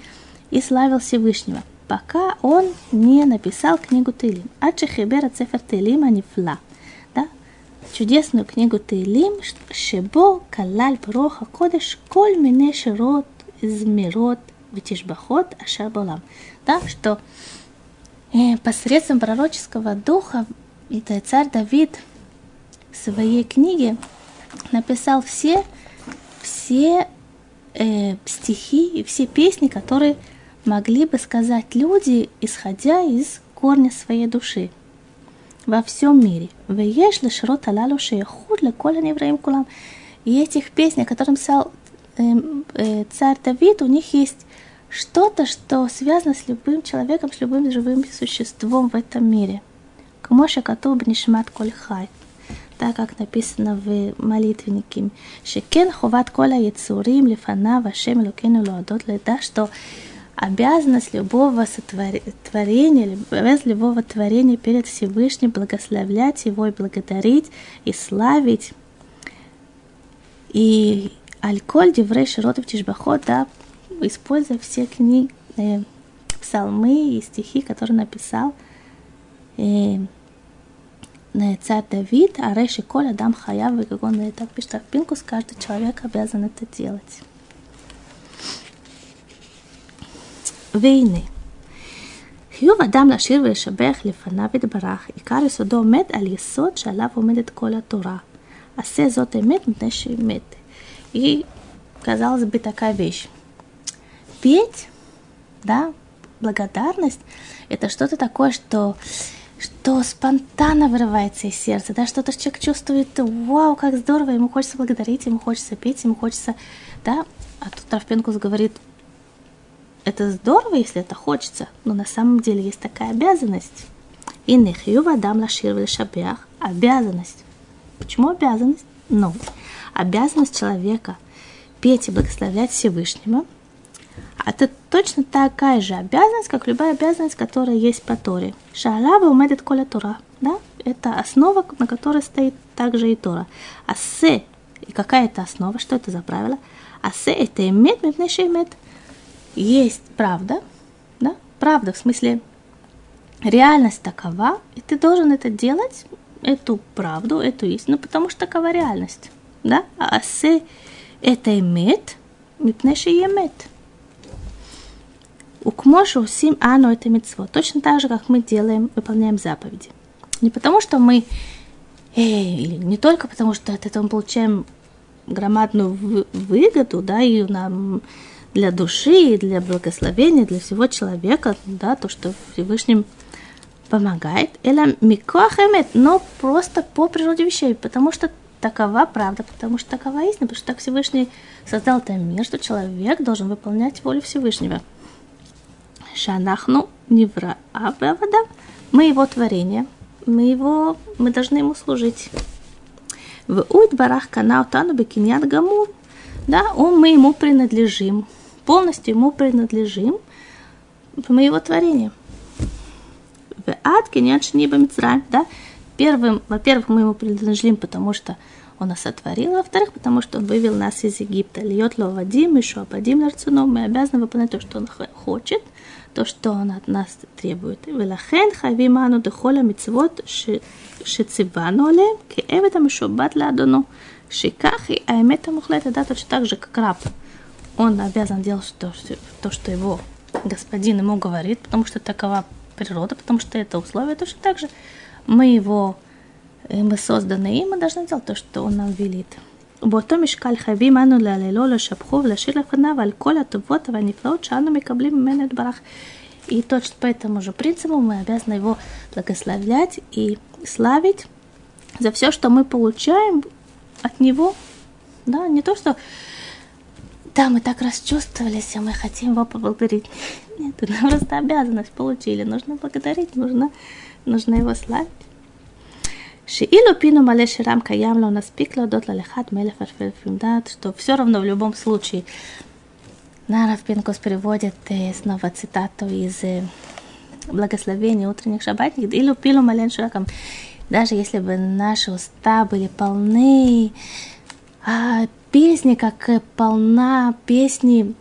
и славил Всевышнего, пока он не написал книгу Тылим. Ачехибера цефер Тылим Анифла – чудесную книгу Таилим, Шебо, Калаль, Проха, Кодыш, Коль, Мине, Широт, Измирот, Витишбахот, Ашабалам. Да, что э, посредством пророческого духа и царь Давид в своей книге написал все, все э, стихи и все песни, которые могли бы сказать люди, исходя из корня своей души – во всем мире. Веешли широт алалу шеяхуд колен невраим кулам. И этих песней, которым писал э, эм, э, царь Давид, у них есть что-то, что связано с любым человеком, с любым живым существом в этом мире. К Моше Кату Бнишмат Кольхай так как написано в молитвеннике. что кен ховат кола яцурим лифана вашем лукину лодот леда, что обязанность любого сотворения, обязанность любого творения перед Всевышним благословлять его и благодарить и славить. И Альколь Деврей Широтов Тишбахот, да, используя все книги, э, псалмы и стихи, которые написал э, э царь Давид, а Реши Коль Адам Хаяв, как он это пишет Пинкус, каждый человек обязан это делать. והנה, חיוב אדם לשיר ולשבח לפניו יתברך, עיקר יסודו עומד על יסוד שעליו עומדת כל התורה. עשה זאת אמת מפני שאמת. И, казалось бы, такая вещь. Петь, да, благодарность, это что-то такое, что, что спонтанно вырывается из сердца, да, что-то человек чувствует, вау, как здорово, ему хочется благодарить, ему хочется петь, ему хочется, да, а тут Равпенкус говорит, это здорово, если это хочется, но на самом деле есть такая обязанность. И нехью вадам лашир шабях. Обязанность. Почему обязанность? Ну, обязанность человека петь и благословлять Всевышнего. А это точно такая же обязанность, как любая обязанность, которая есть по Торе. Шалава умедет коля Тора. Да? Это основа, на которой стоит также и Тора. А се, и какая это основа, что это за правило? А се это имет, мипнеши имет есть правда, да, правда, в смысле, реальность такова, и ты должен это делать, эту правду, эту истину, потому что такова реальность, да, а се это имет, мипнеши емет. Укмошу сим ану это митцво. Точно так же, как мы делаем, выполняем заповеди. Не потому, что мы, э, или не только потому, что от этого мы получаем громадную выгоду, да, и нам для души, и для благословения, для всего человека, да, то, что Всевышним помогает, или миквахемет, но просто по природе вещей, потому что такова правда, потому что такова истина, потому что так Всевышний создал этот мир, что человек должен выполнять волю Всевышнего. Шанахну невра абавада, мы его творение, мы его, мы должны ему служить. В уйт барах канал тану бекиньян гамур, да, он, мы ему принадлежим, полностью ему принадлежим, мы его творение. В ад киньян шниба да, первым, во-первых, мы ему принадлежим, потому что он нас сотворил, а во-вторых, потому что он вывел нас из Египта. Льет ло вадим, еще ападим ларцуном. Мы обязаны выполнять то, что он хочет, то, что он от нас требует. Велахен хавиману дехоля мицвот шицивану алем, ки эвета мишобат ладону. Шикахи, а эмета мухлета, да, точно так же, как раб Он обязан делать то, то, что его господин ему говорит, потому что такова природа, потому что это условие точно так же. Мы его мы созданы, и мы должны делать то, что он нам велит. באותו משקל חייבים אנו להללו, לשבחו ולשיר לפניו על כל הטובות והנפלאות שאנו מקבלים ממנו יתברך. И точно по этому же принципу мы обязаны его благословлять и славить за все, что мы получаем от него. Да, не то, что да, мы так расчувствовались, и мы хотим его поблагодарить. Нет, это просто обязанность получили. Нужно благодарить, нужно, нужно его славить. Шиилу пину мале ширам ямла у нас ло дот лалехат мелеф да, что все равно в любом случае. Нарав Пинкус приводит э, снова цитату из э, благословения утренних шабатников. Илю пилу мален ширакам. Даже если бы наши уста были полны а песни, как полна песни,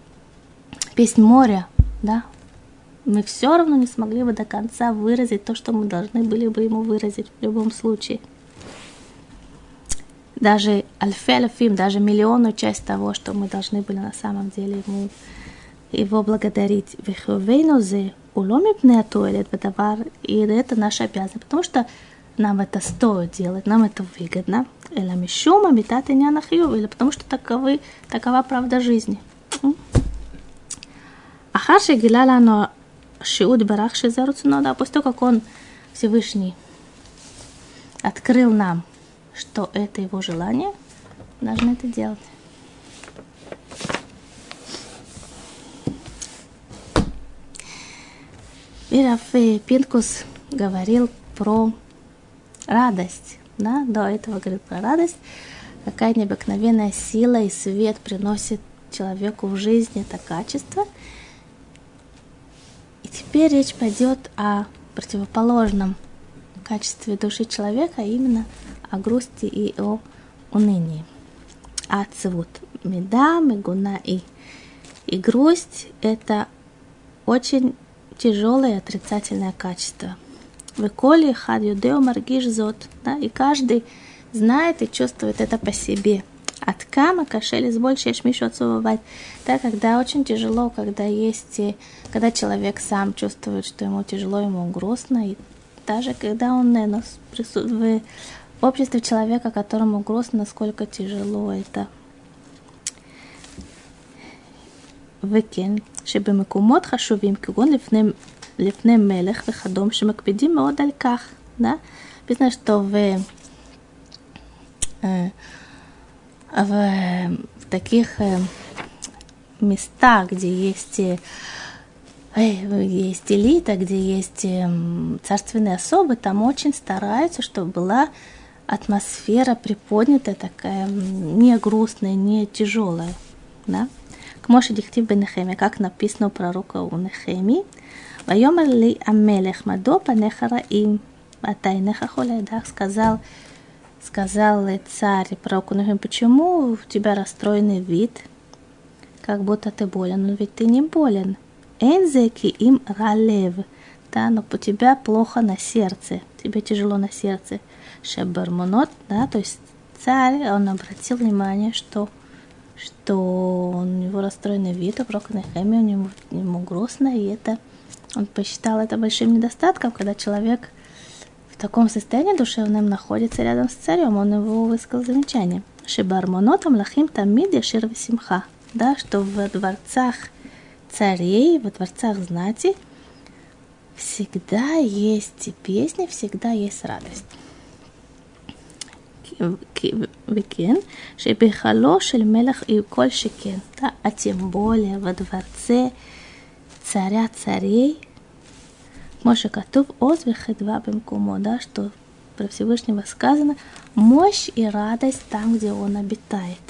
песнь моря, да, мы все равно не смогли бы до конца выразить то, что мы должны были бы ему выразить в любом случае. Даже альфе даже миллионную часть того, что мы должны были на самом деле ему его благодарить. Веховейнозе уломи пнеатуэлет бетавар, и это наша обязанность, потому что нам это стоит делать, нам это выгодно. Эла мишума метат или потому что таковы, такова правда жизни. Ахаши гилала Шиуд Барах Шизаруцуно, да, после того, как он Всевышний открыл нам, что это его желание, должны это делать. Ираф Пинкус говорил про радость, да, до этого говорил про радость, какая необыкновенная сила и свет приносит человеку в жизни это качество – и теперь речь пойдет о противоположном качестве души человека, а именно о грусти и о унынии. Ацевут. Меда, мегуна и. И грусть – это очень тяжелое отрицательное качество. Выколи хад юдео маргиш зот. Да? И каждый знает и чувствует это по себе – от кама кошель больше шмишу отцовывать. Да, когда очень тяжело, когда есть, когда человек сам чувствует, что ему тяжело, ему грустно, и даже когда он наверное, в обществе человека, которому грустно, насколько тяжело это. וכן, שבמקומות חשובים כגון לפני, לפני מלך וכדום שמקפידים מאוד על כך, да? Написано, что в в, в таких э, местах, где есть, э, есть элита, где есть э, царственные особы, там очень стараются, чтобы была атмосфера приподнятая, такая не грустная, не тяжелая. Да? к Моше дихтив бенехеме, как написано у пророка у Нехеми, Вайомер ли амелех мадо панеха раим, а тайнеха холедах, сказал сказал царь пророку Нахим, почему у тебя расстроенный вид, как будто ты болен, но ведь ты не болен. Энзеки им ралев, да, но у тебя плохо на сердце, тебе тяжело на сердце. Шебармонот, да, то есть царь, он обратил внимание, что что у него расстроенный вид, а пророк Нехемия, у него, ему грустно, и это он посчитал это большим недостатком, когда человек в таком состоянии душевном находится рядом с царем. Он его высказал замечание. Шибармонотом лахим тамид яшир симха. Да, что в дворцах царей, в дворцах знати всегда есть песни, всегда есть радость. וכן, שבהיכלו, של מלך וכל שכן, да, а тем более во дворце царя царей כמו שכתוב עוז וחדווה במקומו, да, что про Всевышнего сказано, мощь и радость там, где он обитает.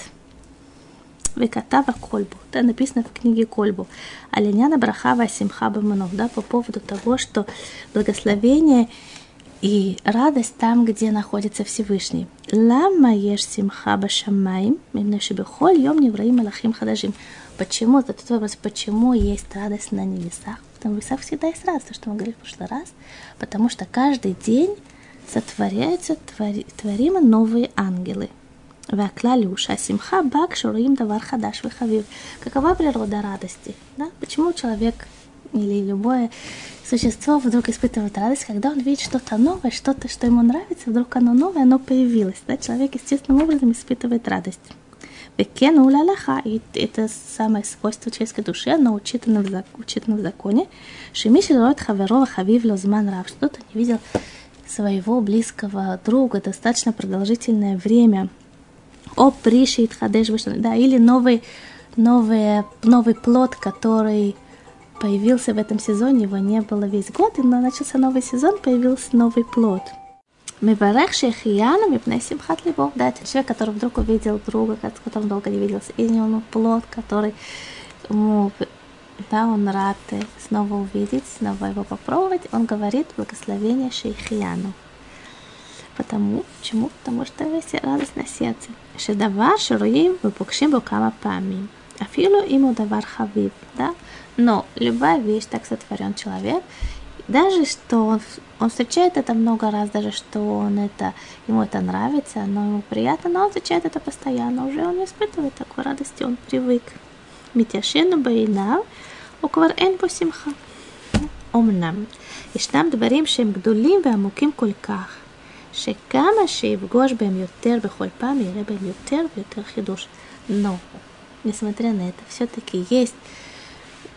Векатава Кольбу. Это написано в книге Кольбу. Аленяна Брахава Симха Баманов, да, по поводу того, что благословение и радость там, где находится Всевышний. Лама еш симха башамаим, мимнешибихоль йом невраим алахим хадажим. Почему? Это тот вопрос, почему есть радость на небесах? Потому в небесах всегда есть радость, то, что мы говорили в прошлый раз. Потому что каждый день сотворяются, твори, творимы новые ангелы. Ваклалюша, симха бак шураим давар вихавив. Какова природа радости? Да? Почему человек или любое существо вдруг испытывает радость, когда он видит что-то новое, что-то, что ему нравится, вдруг оно новое, оно появилось. Да? Человек естественным образом испытывает радость. Бекен улалаха, это самое свойство человеческой души, оно учитано в, учитано в законе. Шемиши лорот хаверова хавив лозман рав, что-то не видел своего близкого друга достаточно продолжительное время. О приши и тхадеш да, или новый, новый, новый плод, который появился в этом сезоне, его не было весь год, и начался новый сезон, появился новый плод. Миварех Шехияна Мипней Симхат Либов. Да, это человек, который вдруг увидел друга, с которым долго не виделся, и ему плод, который ему, да, он рад снова увидеть, снова его попробовать. Он говорит благословение Шейхияну. Потому, почему? Потому что есть радость на сердце. Шедавар шируим выпукшим букама памим. Афилу ему давар хавив, да? Но любая вещь, так сотворен человек, даже что он, он встречает это много раз, даже что он это, ему это нравится, оно ему приятно, но он встречает это постоянно, уже он не испытывает такой радости, он привык. מתיישן בעיניו, וכבר אין בו שמחה. אמנם, ישנם דברים שהם גדולים ועמוקים כל כך, שכמה שיפגוש בהם יותר בכל פעם, יראה בהם יותר ויותר חידוש. Но, несмотря на это, все-таки есть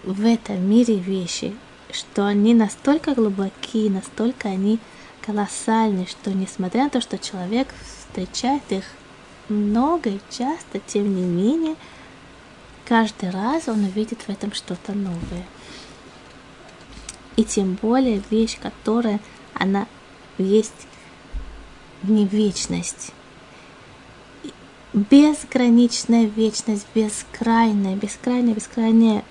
в этом мире вещи, что они настолько глубоки, настолько они колоссальны, что несмотря на то, что человек встречает их много и часто, тем не менее, каждый раз он увидит в этом что-то новое. И тем более вещь, которая она есть не вечность. Безграничная вечность, бескрайняя, бескрайняя, бескрайняя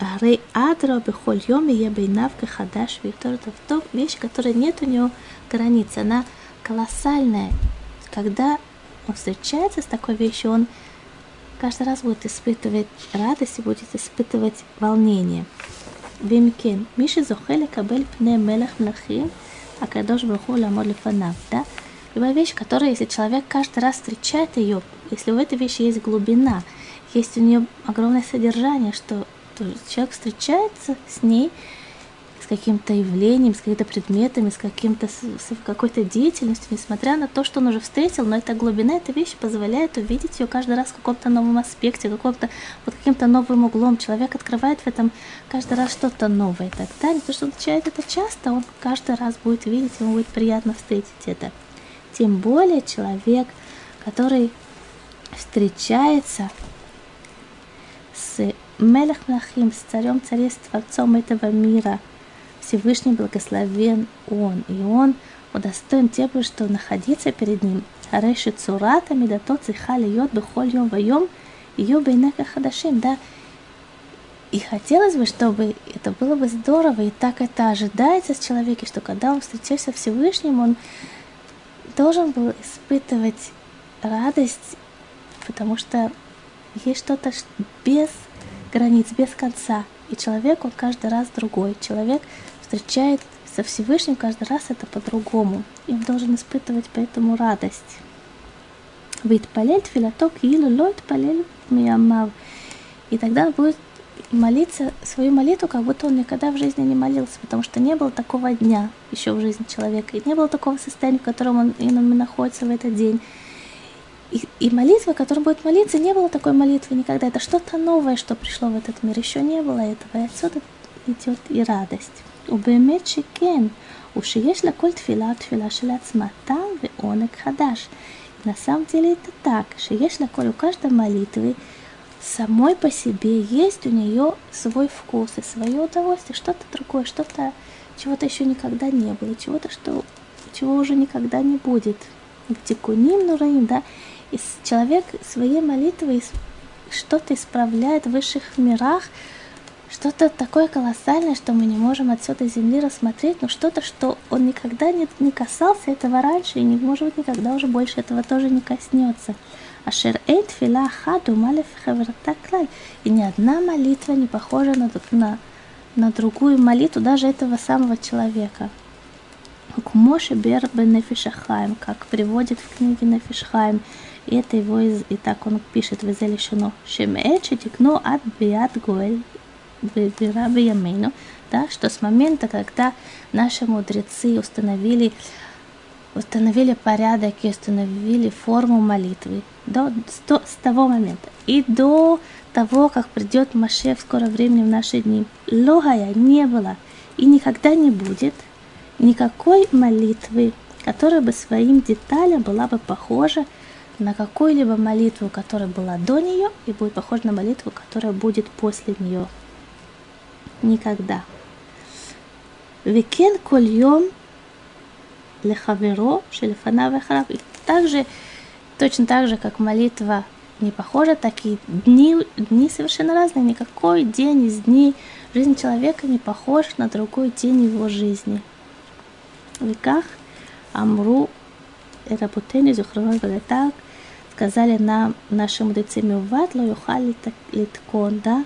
Грей Адра, Бехоль и Ебейнавка, Хадаш, Виктор. Это то вещь, которая нет у него границ. Она колоссальная. Когда он встречается с такой вещью, он каждый раз будет испытывать радость и будет испытывать волнение. ואם כן. מי שזוכה לקבל פני מלך מלכים, הקדוש ברוך הוא לעמוד לפניו Да? Любая вещь, которая, если человек каждый раз встречает ее, если у этой вещи есть глубина, есть у нее огромное содержание, что что человек встречается с ней, с каким-то явлением, с какими-то предметами, с, каким-то, с какой-то деятельностью, несмотря на то, что он уже встретил, но эта глубина, эта вещь позволяет увидеть ее каждый раз в каком-то новом аспекте, каком-то, под каким-то новым углом. Человек открывает в этом каждый раз что-то новое и так далее. То, что он встречает это часто, он каждый раз будет видеть, ему будет приятно встретить это. Тем более человек, который встречается с Мелех Млахим, с царем царей, с Творцом этого мира. Всевышний благословен Он, и Он удостоен тем, что находиться перед Ним. Реши цурата медато цеха льет бехоль йом вайом ее бейнека хадашим, да. И хотелось бы, чтобы это было бы здорово, и так это ожидается с человеком, что когда он встречается с Всевышним, он должен был испытывать радость, потому что есть что-то без границ без конца. И человек, он каждый раз другой. Человек встречает со Всевышним каждый раз это по-другому. И он должен испытывать поэтому радость. Витпалель тфилаток илу лойт палель миямав. И тогда будет молиться свою молитву, как будто он никогда в жизни не молился, потому что не было такого дня еще в жизни человека, и не было такого состояния, в котором он именно находится в этот день. И, и молитва, которая будет молиться, не было такой молитвы никогда. Это что-то новое, что пришло в этот мир. Еще не было этого. И отсюда идет и радость. ובאמת שכן, ושיש לכל תפילה תפילה של עצמה טעם ועונג חדש. На самом деле это так, что есть лаколь у каждой молитвы самой по себе есть у нее свой вкус и свое удовольствие, что-то другое, что-то, чего-то еще никогда не было, чего-то, что, чего уже никогда не будет. Тикуним нураим, да, и человек своей молитвой что-то исправляет в высших мирах, что-то такое колоссальное, что мы не можем отсюда земли рассмотреть, но что-то, что он никогда не, не касался этого раньше и, не, может никогда уже больше этого тоже не коснется. Ашер эйт фила хаду малев клай. И ни одна молитва не похожа на, на, на другую молитву даже этого самого человека. Кумоши бер бенефишахаем, как приводит в книге Нефишхайм, и это его, из, и так он пишет в Изелишино, Шемеэт шетикну ад биат гоэль вера Ямейну, да, что с момента, когда наши мудрецы установили, установили порядок и установили форму молитвы, до, до, с того момента и до того, как придет Машиах в скором времени в наши дни, לא היה не было и никогда не будет никакой молитвы, которая бы своим деталям была бы похожа на какую-либо молитву, которая была до нее, и будет похожа на молитву, которая будет после нее. Никогда. וכן כל יום לחברו שלפניו ואחריו. И также, точно так же, как молитва не похожа, так и дни, дни совершенно разные. Никакой день из дней жизни человека не похож на другой день его жизни. В веках Амру Рабутени Зухрон так сказали нам наши мудрецы Мюват Лоюхали Литкон, да,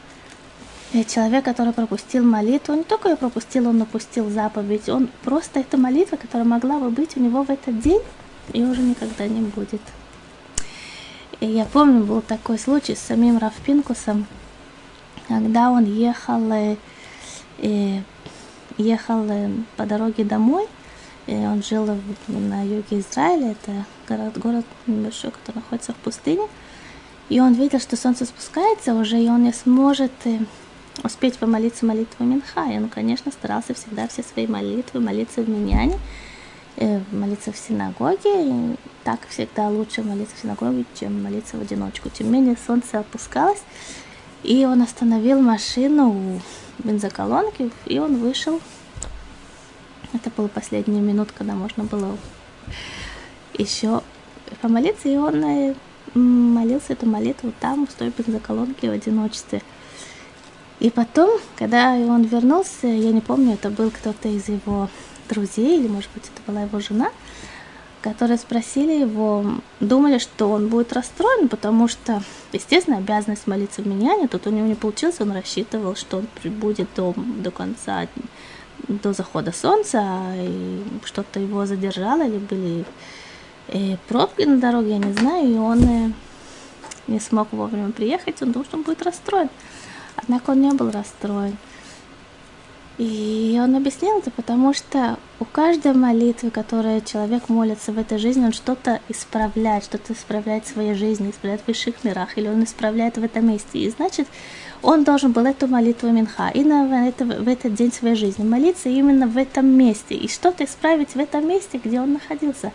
человек, который пропустил молитву, не только ее пропустил, он упустил заповедь, он просто эта молитва, которая могла бы быть у него в этот день, и уже никогда не будет. И я помню, был такой случай с самим Рафпинкусом, когда он ехал, э, э, ехал э, по дороге домой, и он жил на юге Израиля, это город, город небольшой, который находится в пустыне. И он видел, что солнце спускается уже, и он не сможет э, успеть помолиться молитву Минха. И он, конечно, старался всегда все свои молитвы молиться в Миньяне, э, молиться в синагоге. И так всегда лучше молиться в синагоге, чем молиться в одиночку. Тем не менее, солнце опускалось, и он остановил машину у бензоколонки, и он вышел это была последняя минута, когда можно было еще помолиться, и он э, молился эту молитву там, в той бензоколонке в одиночестве. И потом, когда он вернулся, я не помню, это был кто-то из его друзей, или, может быть, это была его жена, которые спросили его, думали, что он будет расстроен, потому что, естественно, обязанность молиться в Миньяне, тут у него не получилось, он рассчитывал, что он будет до, до конца до захода солнца, и что-то его задержало, или были пробки на дороге, я не знаю, и он э, не смог вовремя приехать, он думал, что он будет расстроен. Однако он не был расстроен. И он объяснил это, потому что у каждой молитвы, которой человек молится в этой жизни, он что-то исправляет, что-то исправляет в своей жизни, исправляет в высших мирах, или он исправляет в этом месте. И значит, он должен был эту молитву Минха в, это, в этот день своей жизни молиться именно в этом месте и что-то исправить в этом месте, где он находился.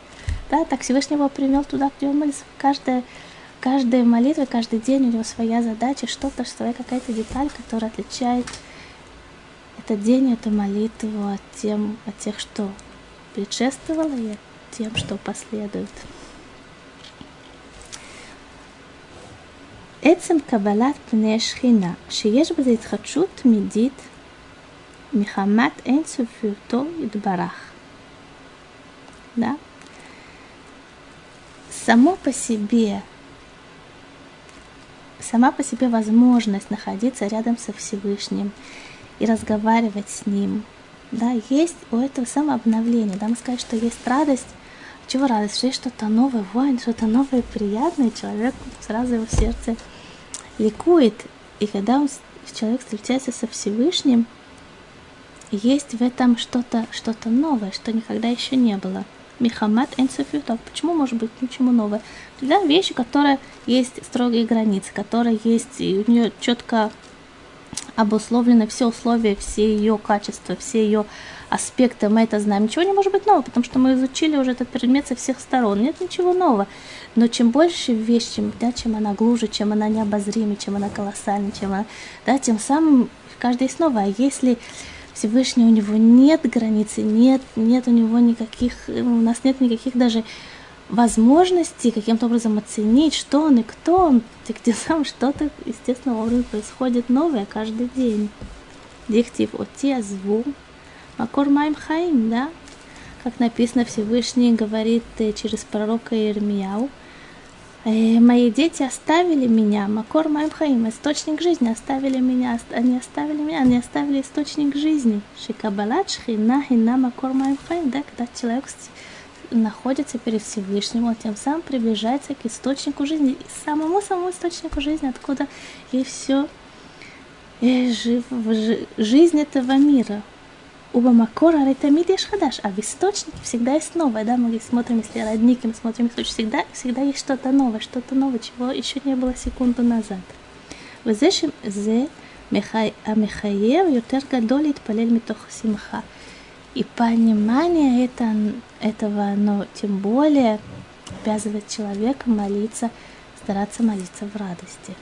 Да, так Всевышний его привел туда, где он молится. Каждая, каждая молитва, каждый день у него своя задача, что-то, своя какая-то деталь, которая отличает этот день, эту молитву от, тем, от тех, что предшествовало, и от тем, что последует. עצם קבלת פני השכינה, שיש בזה התחדשות תמידית מחמת אין סופיותו יתברך. Да? Само по себе, сама по себе возможность находиться рядом со Всевышним и разговаривать с Ним, да, есть у этого самообновления, да, мы сказали, что есть радость Чего радость? Что есть что-то новое, вань, что-то новое, приятное, человек сразу его сердце ликует. И когда он, человек встречается со Всевышним, есть в этом что-то что новое, что никогда еще не было. Михамад энцефютов. Почему может быть ничего нового? Для вещи, которая есть строгие границы, которая есть, и у нее четко обусловлены все условия, все ее качества, все ее аспекты, мы это знаем. Ничего не может быть нового, потому что мы изучили уже этот предмет со всех сторон. Нет ничего нового. Но чем больше вещь, чем, да, чем она глубже, чем она необозримее, чем она колоссальнее, чем она, да, тем самым каждый новое. А если Всевышний у него нет границы, нет, нет у него никаких, у нас нет никаких даже возможности каким-то образом оценить, что он и кто он, так где сам что-то естественным образом происходит новое каждый день. Дихтив оти азву, макор майм хаим, да? Как написано, Всевышний говорит э, через пророка Ирмияу, «Э, мои дети оставили меня, Макор Майм Хаим, источник жизни, оставили меня, они оставили меня, они оставили источник жизни. Шикабалат Шхина Хина Макор Майм Хаим, да, когда человек находится перед Всевышним, он тем самым приближается к источнику жизни, самому самому источнику жизни, откуда и все и жив, жизнь этого мира у Бамакора Ретамид а в источнике всегда есть новое, да, мы смотрим, если родники, мы смотрим источник, всегда, всегда есть что-то новое, что-то новое, чего еще не было секунду назад. Везешим зе амехаев а ютер гадоли палель митох симха. И понимание это, этого, но тем более обязывает человека молиться, стараться молиться в радости.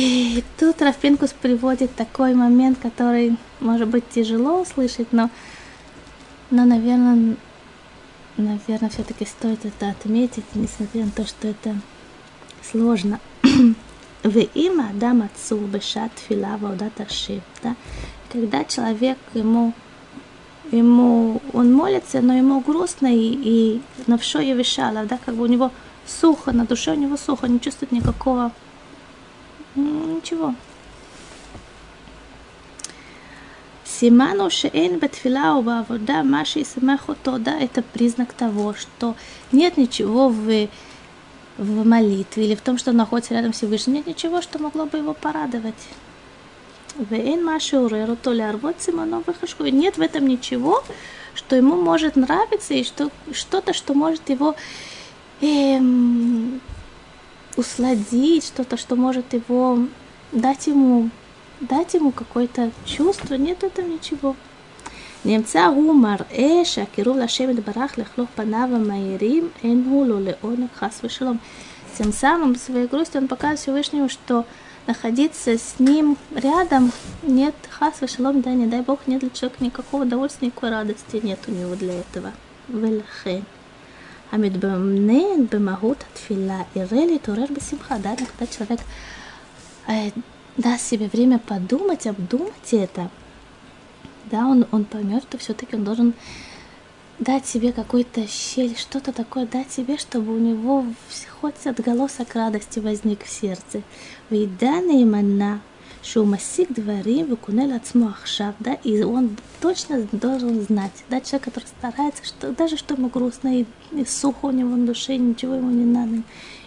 И тут Рафпинкус приводит такой момент, который может быть тяжело услышать, но, но наверное, наверное, все-таки стоит это отметить, несмотря на то, что это сложно. Веима адам отцу бешат фила ваудат ашим. Да? Когда человек ему ему он молится, но ему грустно и, и навшо и вишала, да, как бы у него сухо, на душе у него сухо, не чувствует никакого ничего. Симану шеэн бетфила убавода маши смехото, да, это признак того, что нет ничего в, в молитве или в том, что находится рядом с Всевышним, нет ничего, что могло бы его порадовать. Вейн маши уреру то ли арвот симонов Нет в этом ничего, что ему может нравиться и что, что-то, что может его эм, усладить, что-то, что может его дать ему, дать ему какое-то чувство. Нет этом ничего. נמצא הוא מראה שהקירוב להשם יתברך לכלוך פניו המאירים אין הוא לו לעונג חס ושלום. Тем самым в своей грусти он показывает Всевышнему, что находиться с ним рядом нет хас шалом, да, не дай бог, нет для человека никакого удовольствия, никакой радости нет у него для этого. Велхен. המתבונן במהות התפילה יראה להתעורר בשמחה, да, когда человек э, даст себе время подумать, обдумать это, да, он, он поймет, что все-таки он должен дать себе какой-то щель, что-то такое дать себе, чтобы у него хоть отголосок радости возник в сердце. וידע נאמנה שהוא משיג דברים וקונה לעצמו עכשיו, да, и он точно должен знать, да, человек, который старается, что даже что ему грустно и, и сухо у него на душе, ничего ему не надо,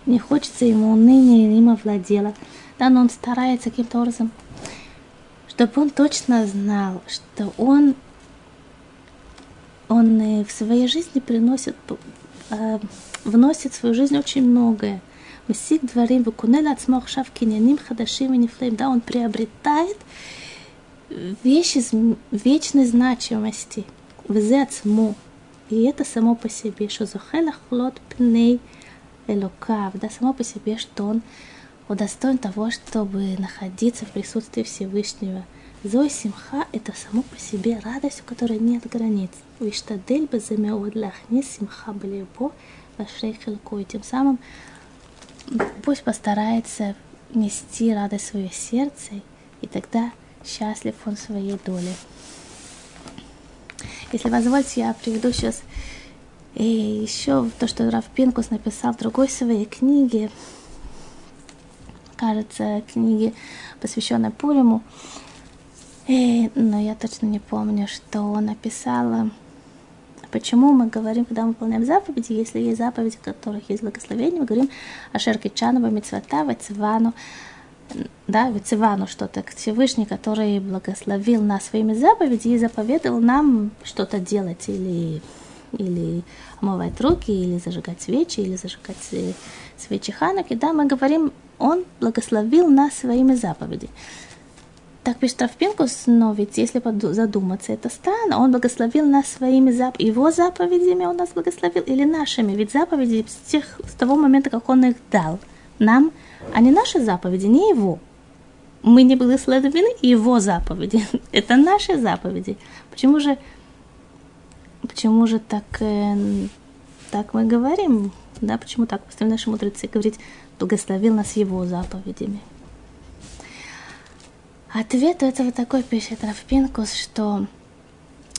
не хочется ему уныние им овладело, да, но он старается каким-то образом, чтобы он точно знал, что он, он в своей жизни приносит, э, вносит в свою жизнь очень многое, мсик дворим, выкунел отсмо ахшав ним хадашим и нефлейм. Да, он приобретает вещи из вечной значимости. Взе отсмо. И это само по себе, что зохелах хлот пней элокав. Да, само по себе, что он удостоен того, чтобы находиться в присутствии Всевышнего. Зой симха – это само по себе радость, у которой нет границ. Виштадель бы замеуд лахни симха блебо лашрей хилку. И тем самым пусть постарается нести радость свое сердце, и тогда счастлив он своей долей. Если позвольте, я приведу сейчас и еще то, что Раф Пинкус написал в другой своей книге, кажется, книге, посвященной Пуриму. И, но я точно не помню, что он написал. Почему мы говорим, когда мы выполняем заповеди, если есть заповеди, в которых есть благословение, мы говорим о Шеркичанова, Мицвата, Вацивану, да, Вицивану что-то, Всевышний, который благословил нас своими заповедями и заповедовал нам что-то делать или или омывать руки, или зажигать свечи, или зажигать свечи Ханаки, да, мы говорим, он благословил нас своими заповедями. Так пишет Травпинкус, но ведь если задуматься, это странно. Он благословил нас своими заповедями. Его заповедями он нас благословил или нашими? Ведь заповеди с, тех, с того момента, как он их дал нам, а не наши заповеди, не его. Мы не благословлены его заповеди. это наши заповеди. Почему же, почему же так, э, так мы говорим? Да, почему так постоянно наши мудрецы говорить, благословил нас его заповедями? Ответ этого такой пишет Рафпинкус, что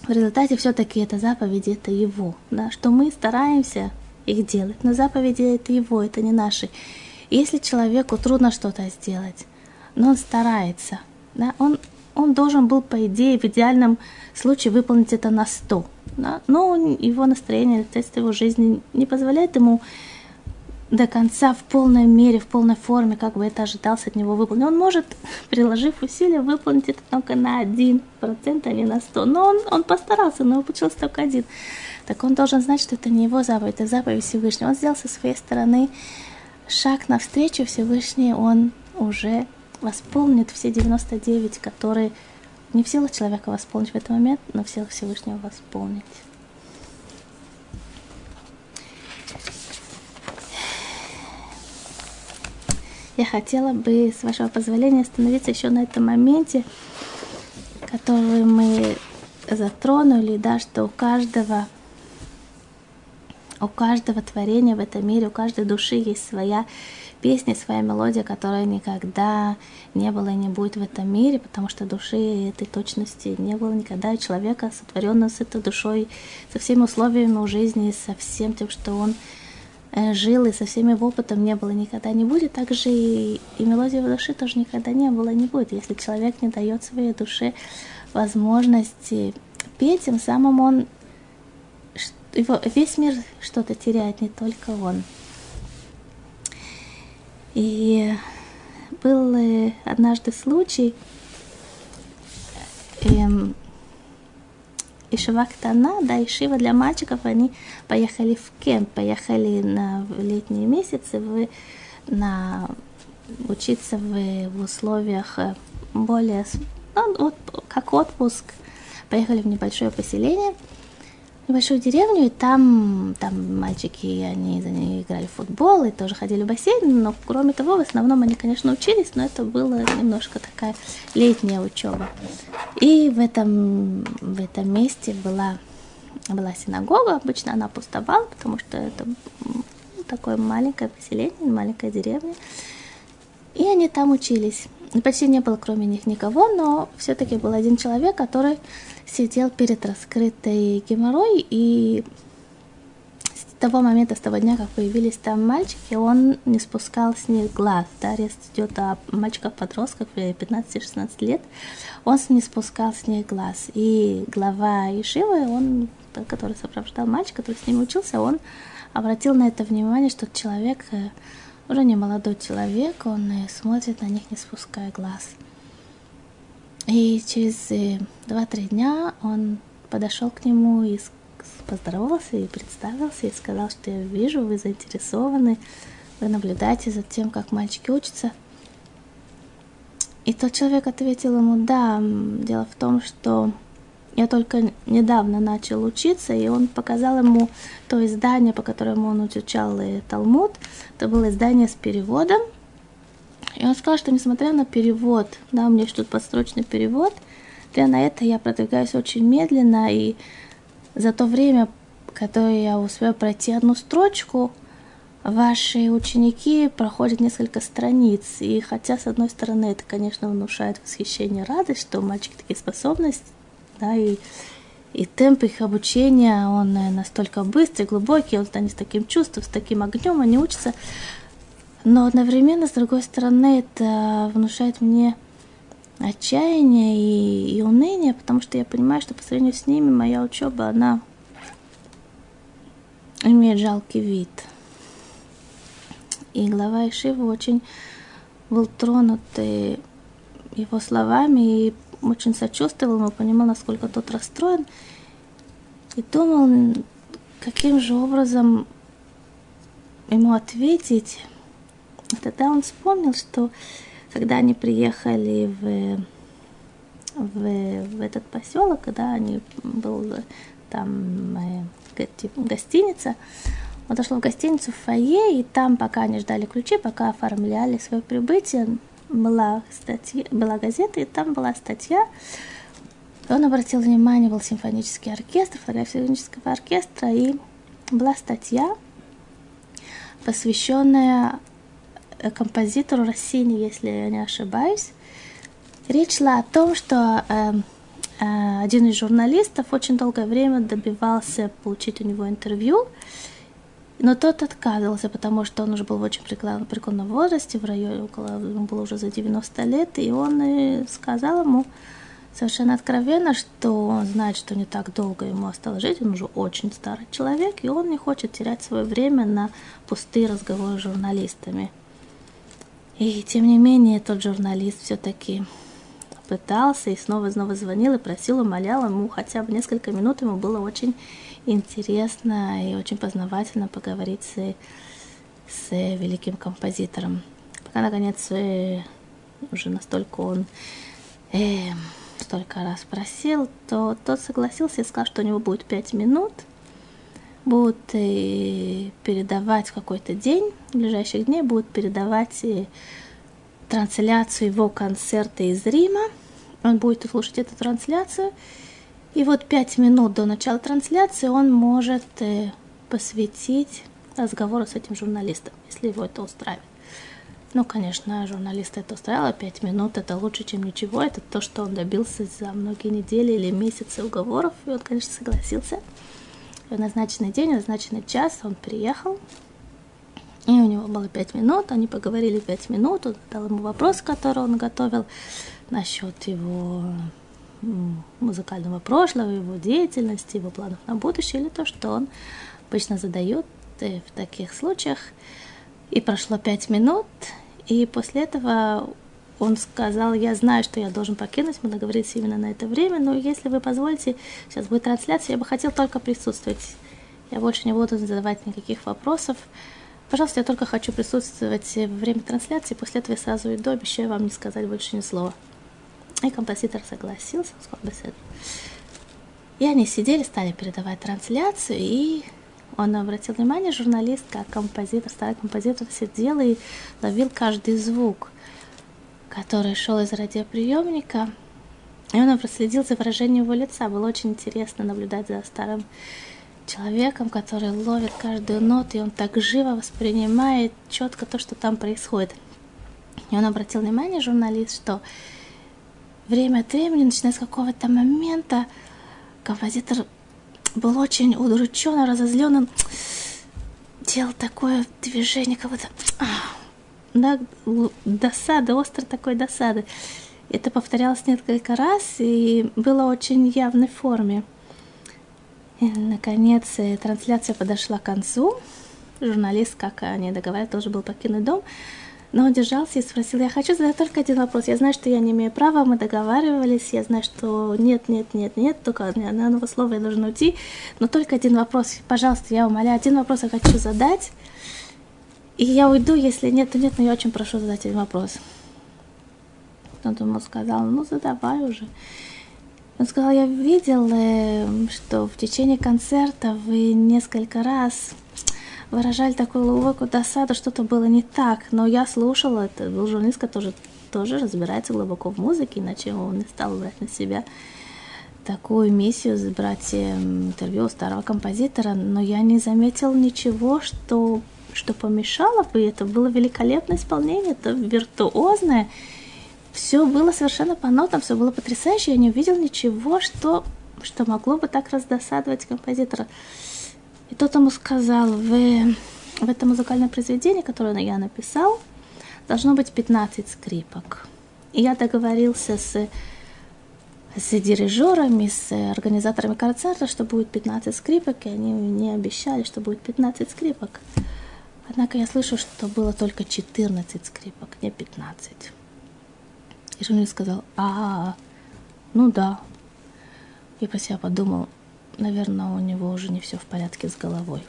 в результате все-таки это заповеди, это его, да, что мы стараемся их делать, но заповеди это его, это не наши. Если человеку трудно что-то сделать, но он старается, да, он, он должен был, по идее, в идеальном случае выполнить это на 100, да, но его настроение, тест его жизни не позволяет ему до конца в полной мере, в полной форме, как бы это ожидалось от него выполнить. Он может, приложив усилия, выполнить это только на 1% а не на 100. Но он, он постарался, но получилось только один. Так он должен знать, что это не его заповедь, это заповедь Всевышнего. Он сделал со своей стороны шаг навстречу Всевышний, он уже восполнит все 99, которые не в силах человека восполнить в этот момент, но в силах Всевышнего восполнить. Я хотела бы, с вашего позволения, остановиться еще на этом моменте, который мы затронули, да, что у каждого, у каждого творения в этом мире, у каждой души есть своя песня, своя мелодия, которая никогда не было и не будет в этом мире, потому что души этой точности не было никогда, и человека, сотворенного с этой душой, со всеми условиями у жизни, со всем тем, что он жил и со всеми опытом не было, никогда не будет. Также и, и мелодии в душе тоже никогда не было, не будет. Если человек не дает своей душе возможности петь, тем самым он его, весь мир что-то теряет, не только он. И был э, однажды случай, эм, Ишива Ктана, да, Ишива для мальчиков, они поехали в кемп, поехали на летние месяцы в, на учиться в, в условиях э, более, ну, вот, как отпуск. Поехали в небольшое поселение – небольшую деревню, и там, там мальчики, они, они играли в футбол и тоже ходили в бассейн, но кроме того, в основном они, конечно, учились, но это было немножко такая летняя учеба. И в этом, в этом месте была, была синагога, обычно она пустовала, потому что это такое маленькое поселение, маленькая деревня. И они там учились. Почти не было кроме них никого, но все-таки был один человек, который сидел перед раскрытой геморрой, и с того момента, с того дня, как появились там мальчики, он не спускал с них глаз. Да, арест идет о мальчиках-подростках 15-16 лет, он не спускал с них глаз. И глава Ишивы, он, который сопровождал мальчика, который с ним учился, он обратил на это внимание, что человек, э, уже не молодой человек, он э, смотрит на них, не спуская глаз. И через 2-3 э, дня он подошел к нему и поздоровался и представился, и сказал, что я вижу, вы заинтересованы, вы наблюдаете за тем, как мальчики учатся. И тот человек ответил ему, да, дело в том, что я только недавно начал учиться, и он показал ему то издание, по которому он изучал Талмуд. Это было издание с переводом, и он сказал, что несмотря на перевод, да, у меня тут подстрочный перевод, для на это я продвигаюсь очень медленно, и за то время, которое я успею пройти одну строчку, ваши ученики проходят несколько страниц. И хотя, с одной стороны, это, конечно, внушает восхищение, радость, что у мальчика такие способности, да, и, и темп их обучения, он настолько быстрый, глубокий, он станет с таким чувством, с таким огнем, они учатся но одновременно, с другой стороны, это внушает мне отчаяние и, и уныние, потому что я понимаю, что по сравнению с ними моя учеба, она имеет жалкий вид. И глава Ишива очень был тронут его словами и очень сочувствовал ему, понимал, насколько тот расстроен. И думал, каким же образом ему ответить. И тогда он вспомнил, что когда они приехали в, в, в этот поселок, когда они был там э, гостиница, он зашел в гостиницу в фойе, и там, пока они ждали ключи, пока оформляли свое прибытие, была, статья, была газета, и там была статья. Он обратил внимание, был симфонический оркестр, фотография симфонического оркестра, и была статья, посвященная композитору Россини, если я не ошибаюсь. Речь шла о том, что э, э, один из журналистов очень долгое время добивался получить у него интервью, но тот отказывался, потому что он уже был в очень преклонном возрасте, в районе около, ему было уже за 90 лет, и он и сказал ему совершенно откровенно, что он знает, что не так долго ему осталось жить, он уже очень старый человек, и он не хочет терять свое время на пустые разговоры с журналистами. И тем не менее, тот журналист все-таки пытался и снова и снова звонил и просил, умолял ему хотя бы несколько минут, ему было очень интересно и очень познавательно поговорить с, с великим композитором. Пока, наконец, э, уже настолько он э, столько раз просил, то тот согласился и сказал, что у него будет пять минут, будут э, передавать в какой-то день, в ближайших дней будут передавать э, трансляцию его концерта из Рима. Он будет слушать эту трансляцию, и вот пять минут до начала трансляции он может э, посвятить разговору с этим журналистом, если его это устраивает. Ну, конечно, журналиста это устраивало. Пять минут это лучше, чем ничего. Это то, что он добился за многие недели или месяцы уговоров. И он, конечно, согласился. В назначенный день, в назначенный час он приехал. И у него было пять минут. Они поговорили пять минут. Он задал ему вопрос, который он готовил насчет его музыкального прошлого, его деятельности, его планов на будущее, или то, что он обычно задает э, в таких случаях. И прошло пять минут, и после этого он сказал, я знаю, что я должен покинуть, мы договорились именно на это время, но если вы позволите, сейчас будет трансляция, я бы хотел только присутствовать. Я больше не буду задавать никаких вопросов. Пожалуйста, я только хочу присутствовать во время трансляции, после этого я сразу иду, обещаю вам не сказать больше ни слова. И композитор согласился, сказал, И они сидели, стали передавать трансляцию, и он обратил внимание, журналист, как композитор, старый композитор, сидел и ловил каждый звук, который шел из радиоприемника. И он проследил за выражением его лица. Было очень интересно наблюдать за старым человеком, который ловит каждую ноту, и он так живо воспринимает четко то, что там происходит. И он обратил внимание, журналист, что время от времени, начиная с какого-то момента, композитор был очень удручен, разозлен, он делал такое движение, как будто да, досада, острой такой досады. Это повторялось несколько раз и было очень явной форме. И, наконец, э, трансляция подошла к концу. Журналист, как они договаривались, тоже был покинуть дом. Но он держался и спросил, я хочу задать только один вопрос. Я знаю, что я не имею права, мы договаривались, я знаю, что нет, нет, нет, нет, только ни одного слова я должен уйти. Но только один вопрос, пожалуйста, я умоляю, один вопрос я хочу задать. И я уйду, если нет, то нет, но я очень прошу задать один вопрос. Он ему сказал, ну задавай уже. Он сказал, я видел, э, что в течение концерта вы несколько раз выражали такую глубокую досаду, что-то было не так. Но я слушала, это был журналист, который тоже разбирается глубоко в музыке, иначе он не стал брать на себя такую миссию, брать эм, интервью у старого композитора, но я не заметил ничего, что, что помешало бы. Это было великолепное исполнение, это виртуозное. Все было совершенно по нотам, все было потрясающе. Я не увидел ничего, что, что могло бы так раздосадовать композитора. И тот ему сказал, в, в этом музыкальном произведении, которое я написал, должно быть 15 скрипок. И я договорился с, с дирижерами, с организаторами концерта, что будет 15 скрипок, и они мне обещали, что будет 15 скрипок. Однако я слышу, что было только 14 скрипок, не 15. И Жуни сказал, а, ну да. И про себя подумал, наверное, у него уже не все в порядке с головой.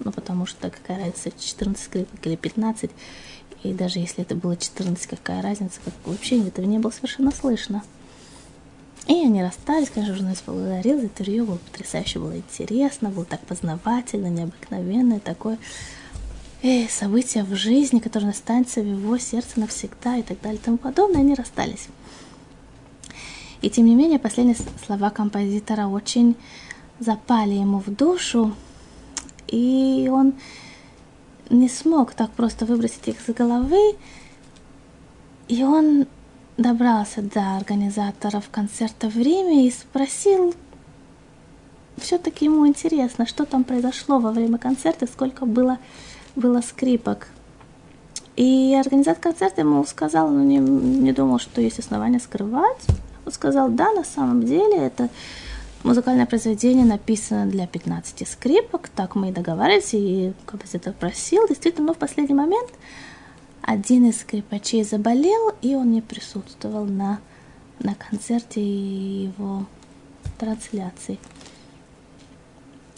Ну, потому что какая разница, 14 скрипок или 15. И даже если это было 14, какая разница, как вообще этого не было совершенно слышно. И они расстались, конечно, журналист поблагодарил за интервью, было потрясающе, было интересно, было так познавательно, необыкновенное такое э, событие в жизни, которое останется в его сердце навсегда и так далее и тому подобное, они расстались. И тем не менее, последние слова композитора очень запали ему в душу, и он не смог так просто выбросить их из головы, и он добрался до организаторов концерта в Риме и спросил, все-таки ему интересно, что там произошло во время концерта, сколько было, было скрипок. И организатор концерта ему сказал, ну не, не думал, что есть основания скрывать. Он сказал, да, на самом деле это музыкальное произведение написано для 15 скрипок, так мы и договаривались, и композитор просил, действительно, но в последний момент один из скрипачей заболел, и он не присутствовал на, на концерте его трансляции.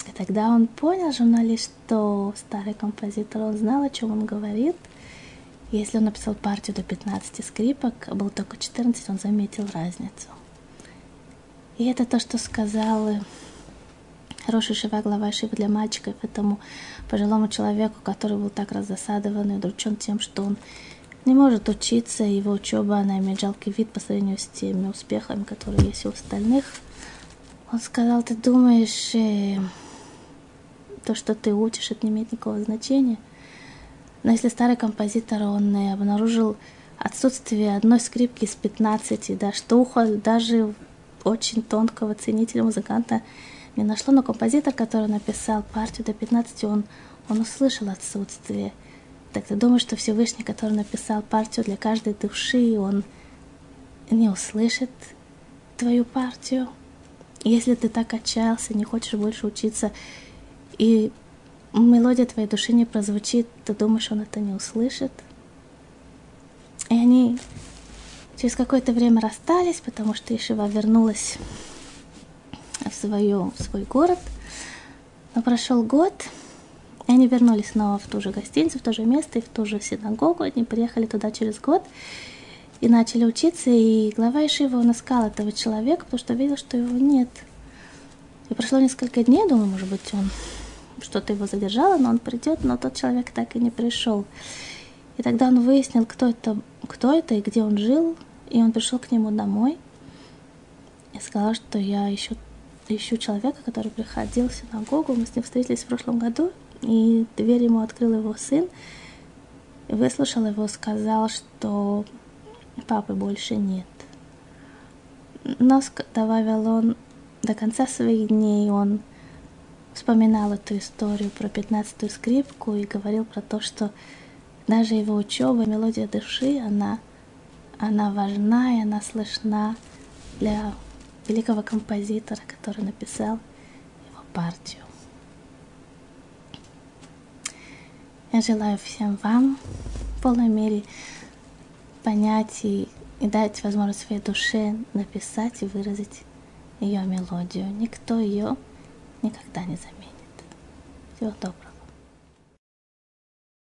И тогда он понял, журналист, что старый композитор, он знал, о чем он говорит. Если он написал партию до 15 скрипок, а был только 14, он заметил разницу. И это то, что сказал хороший шива, глава шива для мальчиков, этому пожилому человеку, который был так разосадован и удручен тем, что он не может учиться, его учеба, она имеет жалкий вид по сравнению с теми успехами, которые есть у остальных. Он сказал, ты думаешь, э, то, что ты учишь, это не имеет никакого значения. Но если старый композитор, он э, обнаружил отсутствие одной скрипки из 15, да, что ухо даже очень тонкого ценителя музыканта не нашло, но композитор, который написал партию до 15, он, он услышал отсутствие. Так ты думаешь, что Всевышний, который написал партию для каждой души, он не услышит твою партию? Если ты так отчаялся, не хочешь больше учиться, и мелодия твоей души не прозвучит, ты думаешь, он это не услышит? И они через какое-то время расстались, потому что Ишива вернулась в, свою, в свой город. Но прошел год, и они вернулись снова в ту же гостиницу, в то же место и в ту же синагогу. Они приехали туда через год и начали учиться. И глава Ишива, он искал этого человека, потому что видел, что его нет. И прошло несколько дней, думаю, может быть, он что-то его задержало, но он придет, но тот человек так и не пришел. И тогда он выяснил, кто это, кто это и где он жил, и он пришел к нему домой и сказал, что я ищу ищу человека, который приходил в синагогу. Мы с ним встретились в прошлом году, и дверь ему открыл его сын. Выслушал его, сказал, что папы больше нет. Но, добавил он, до конца своих дней он вспоминал эту историю про пятнадцатую скрипку и говорил про то, что даже его учеба, мелодия души, она, она важна и она слышна для великого композитора, который написал его партию. Я желаю всем вам в полной мере понять и, и дать возможность своей душе написать и выразить ее мелодию. Никто ее никогда не заменит. Всего доброго.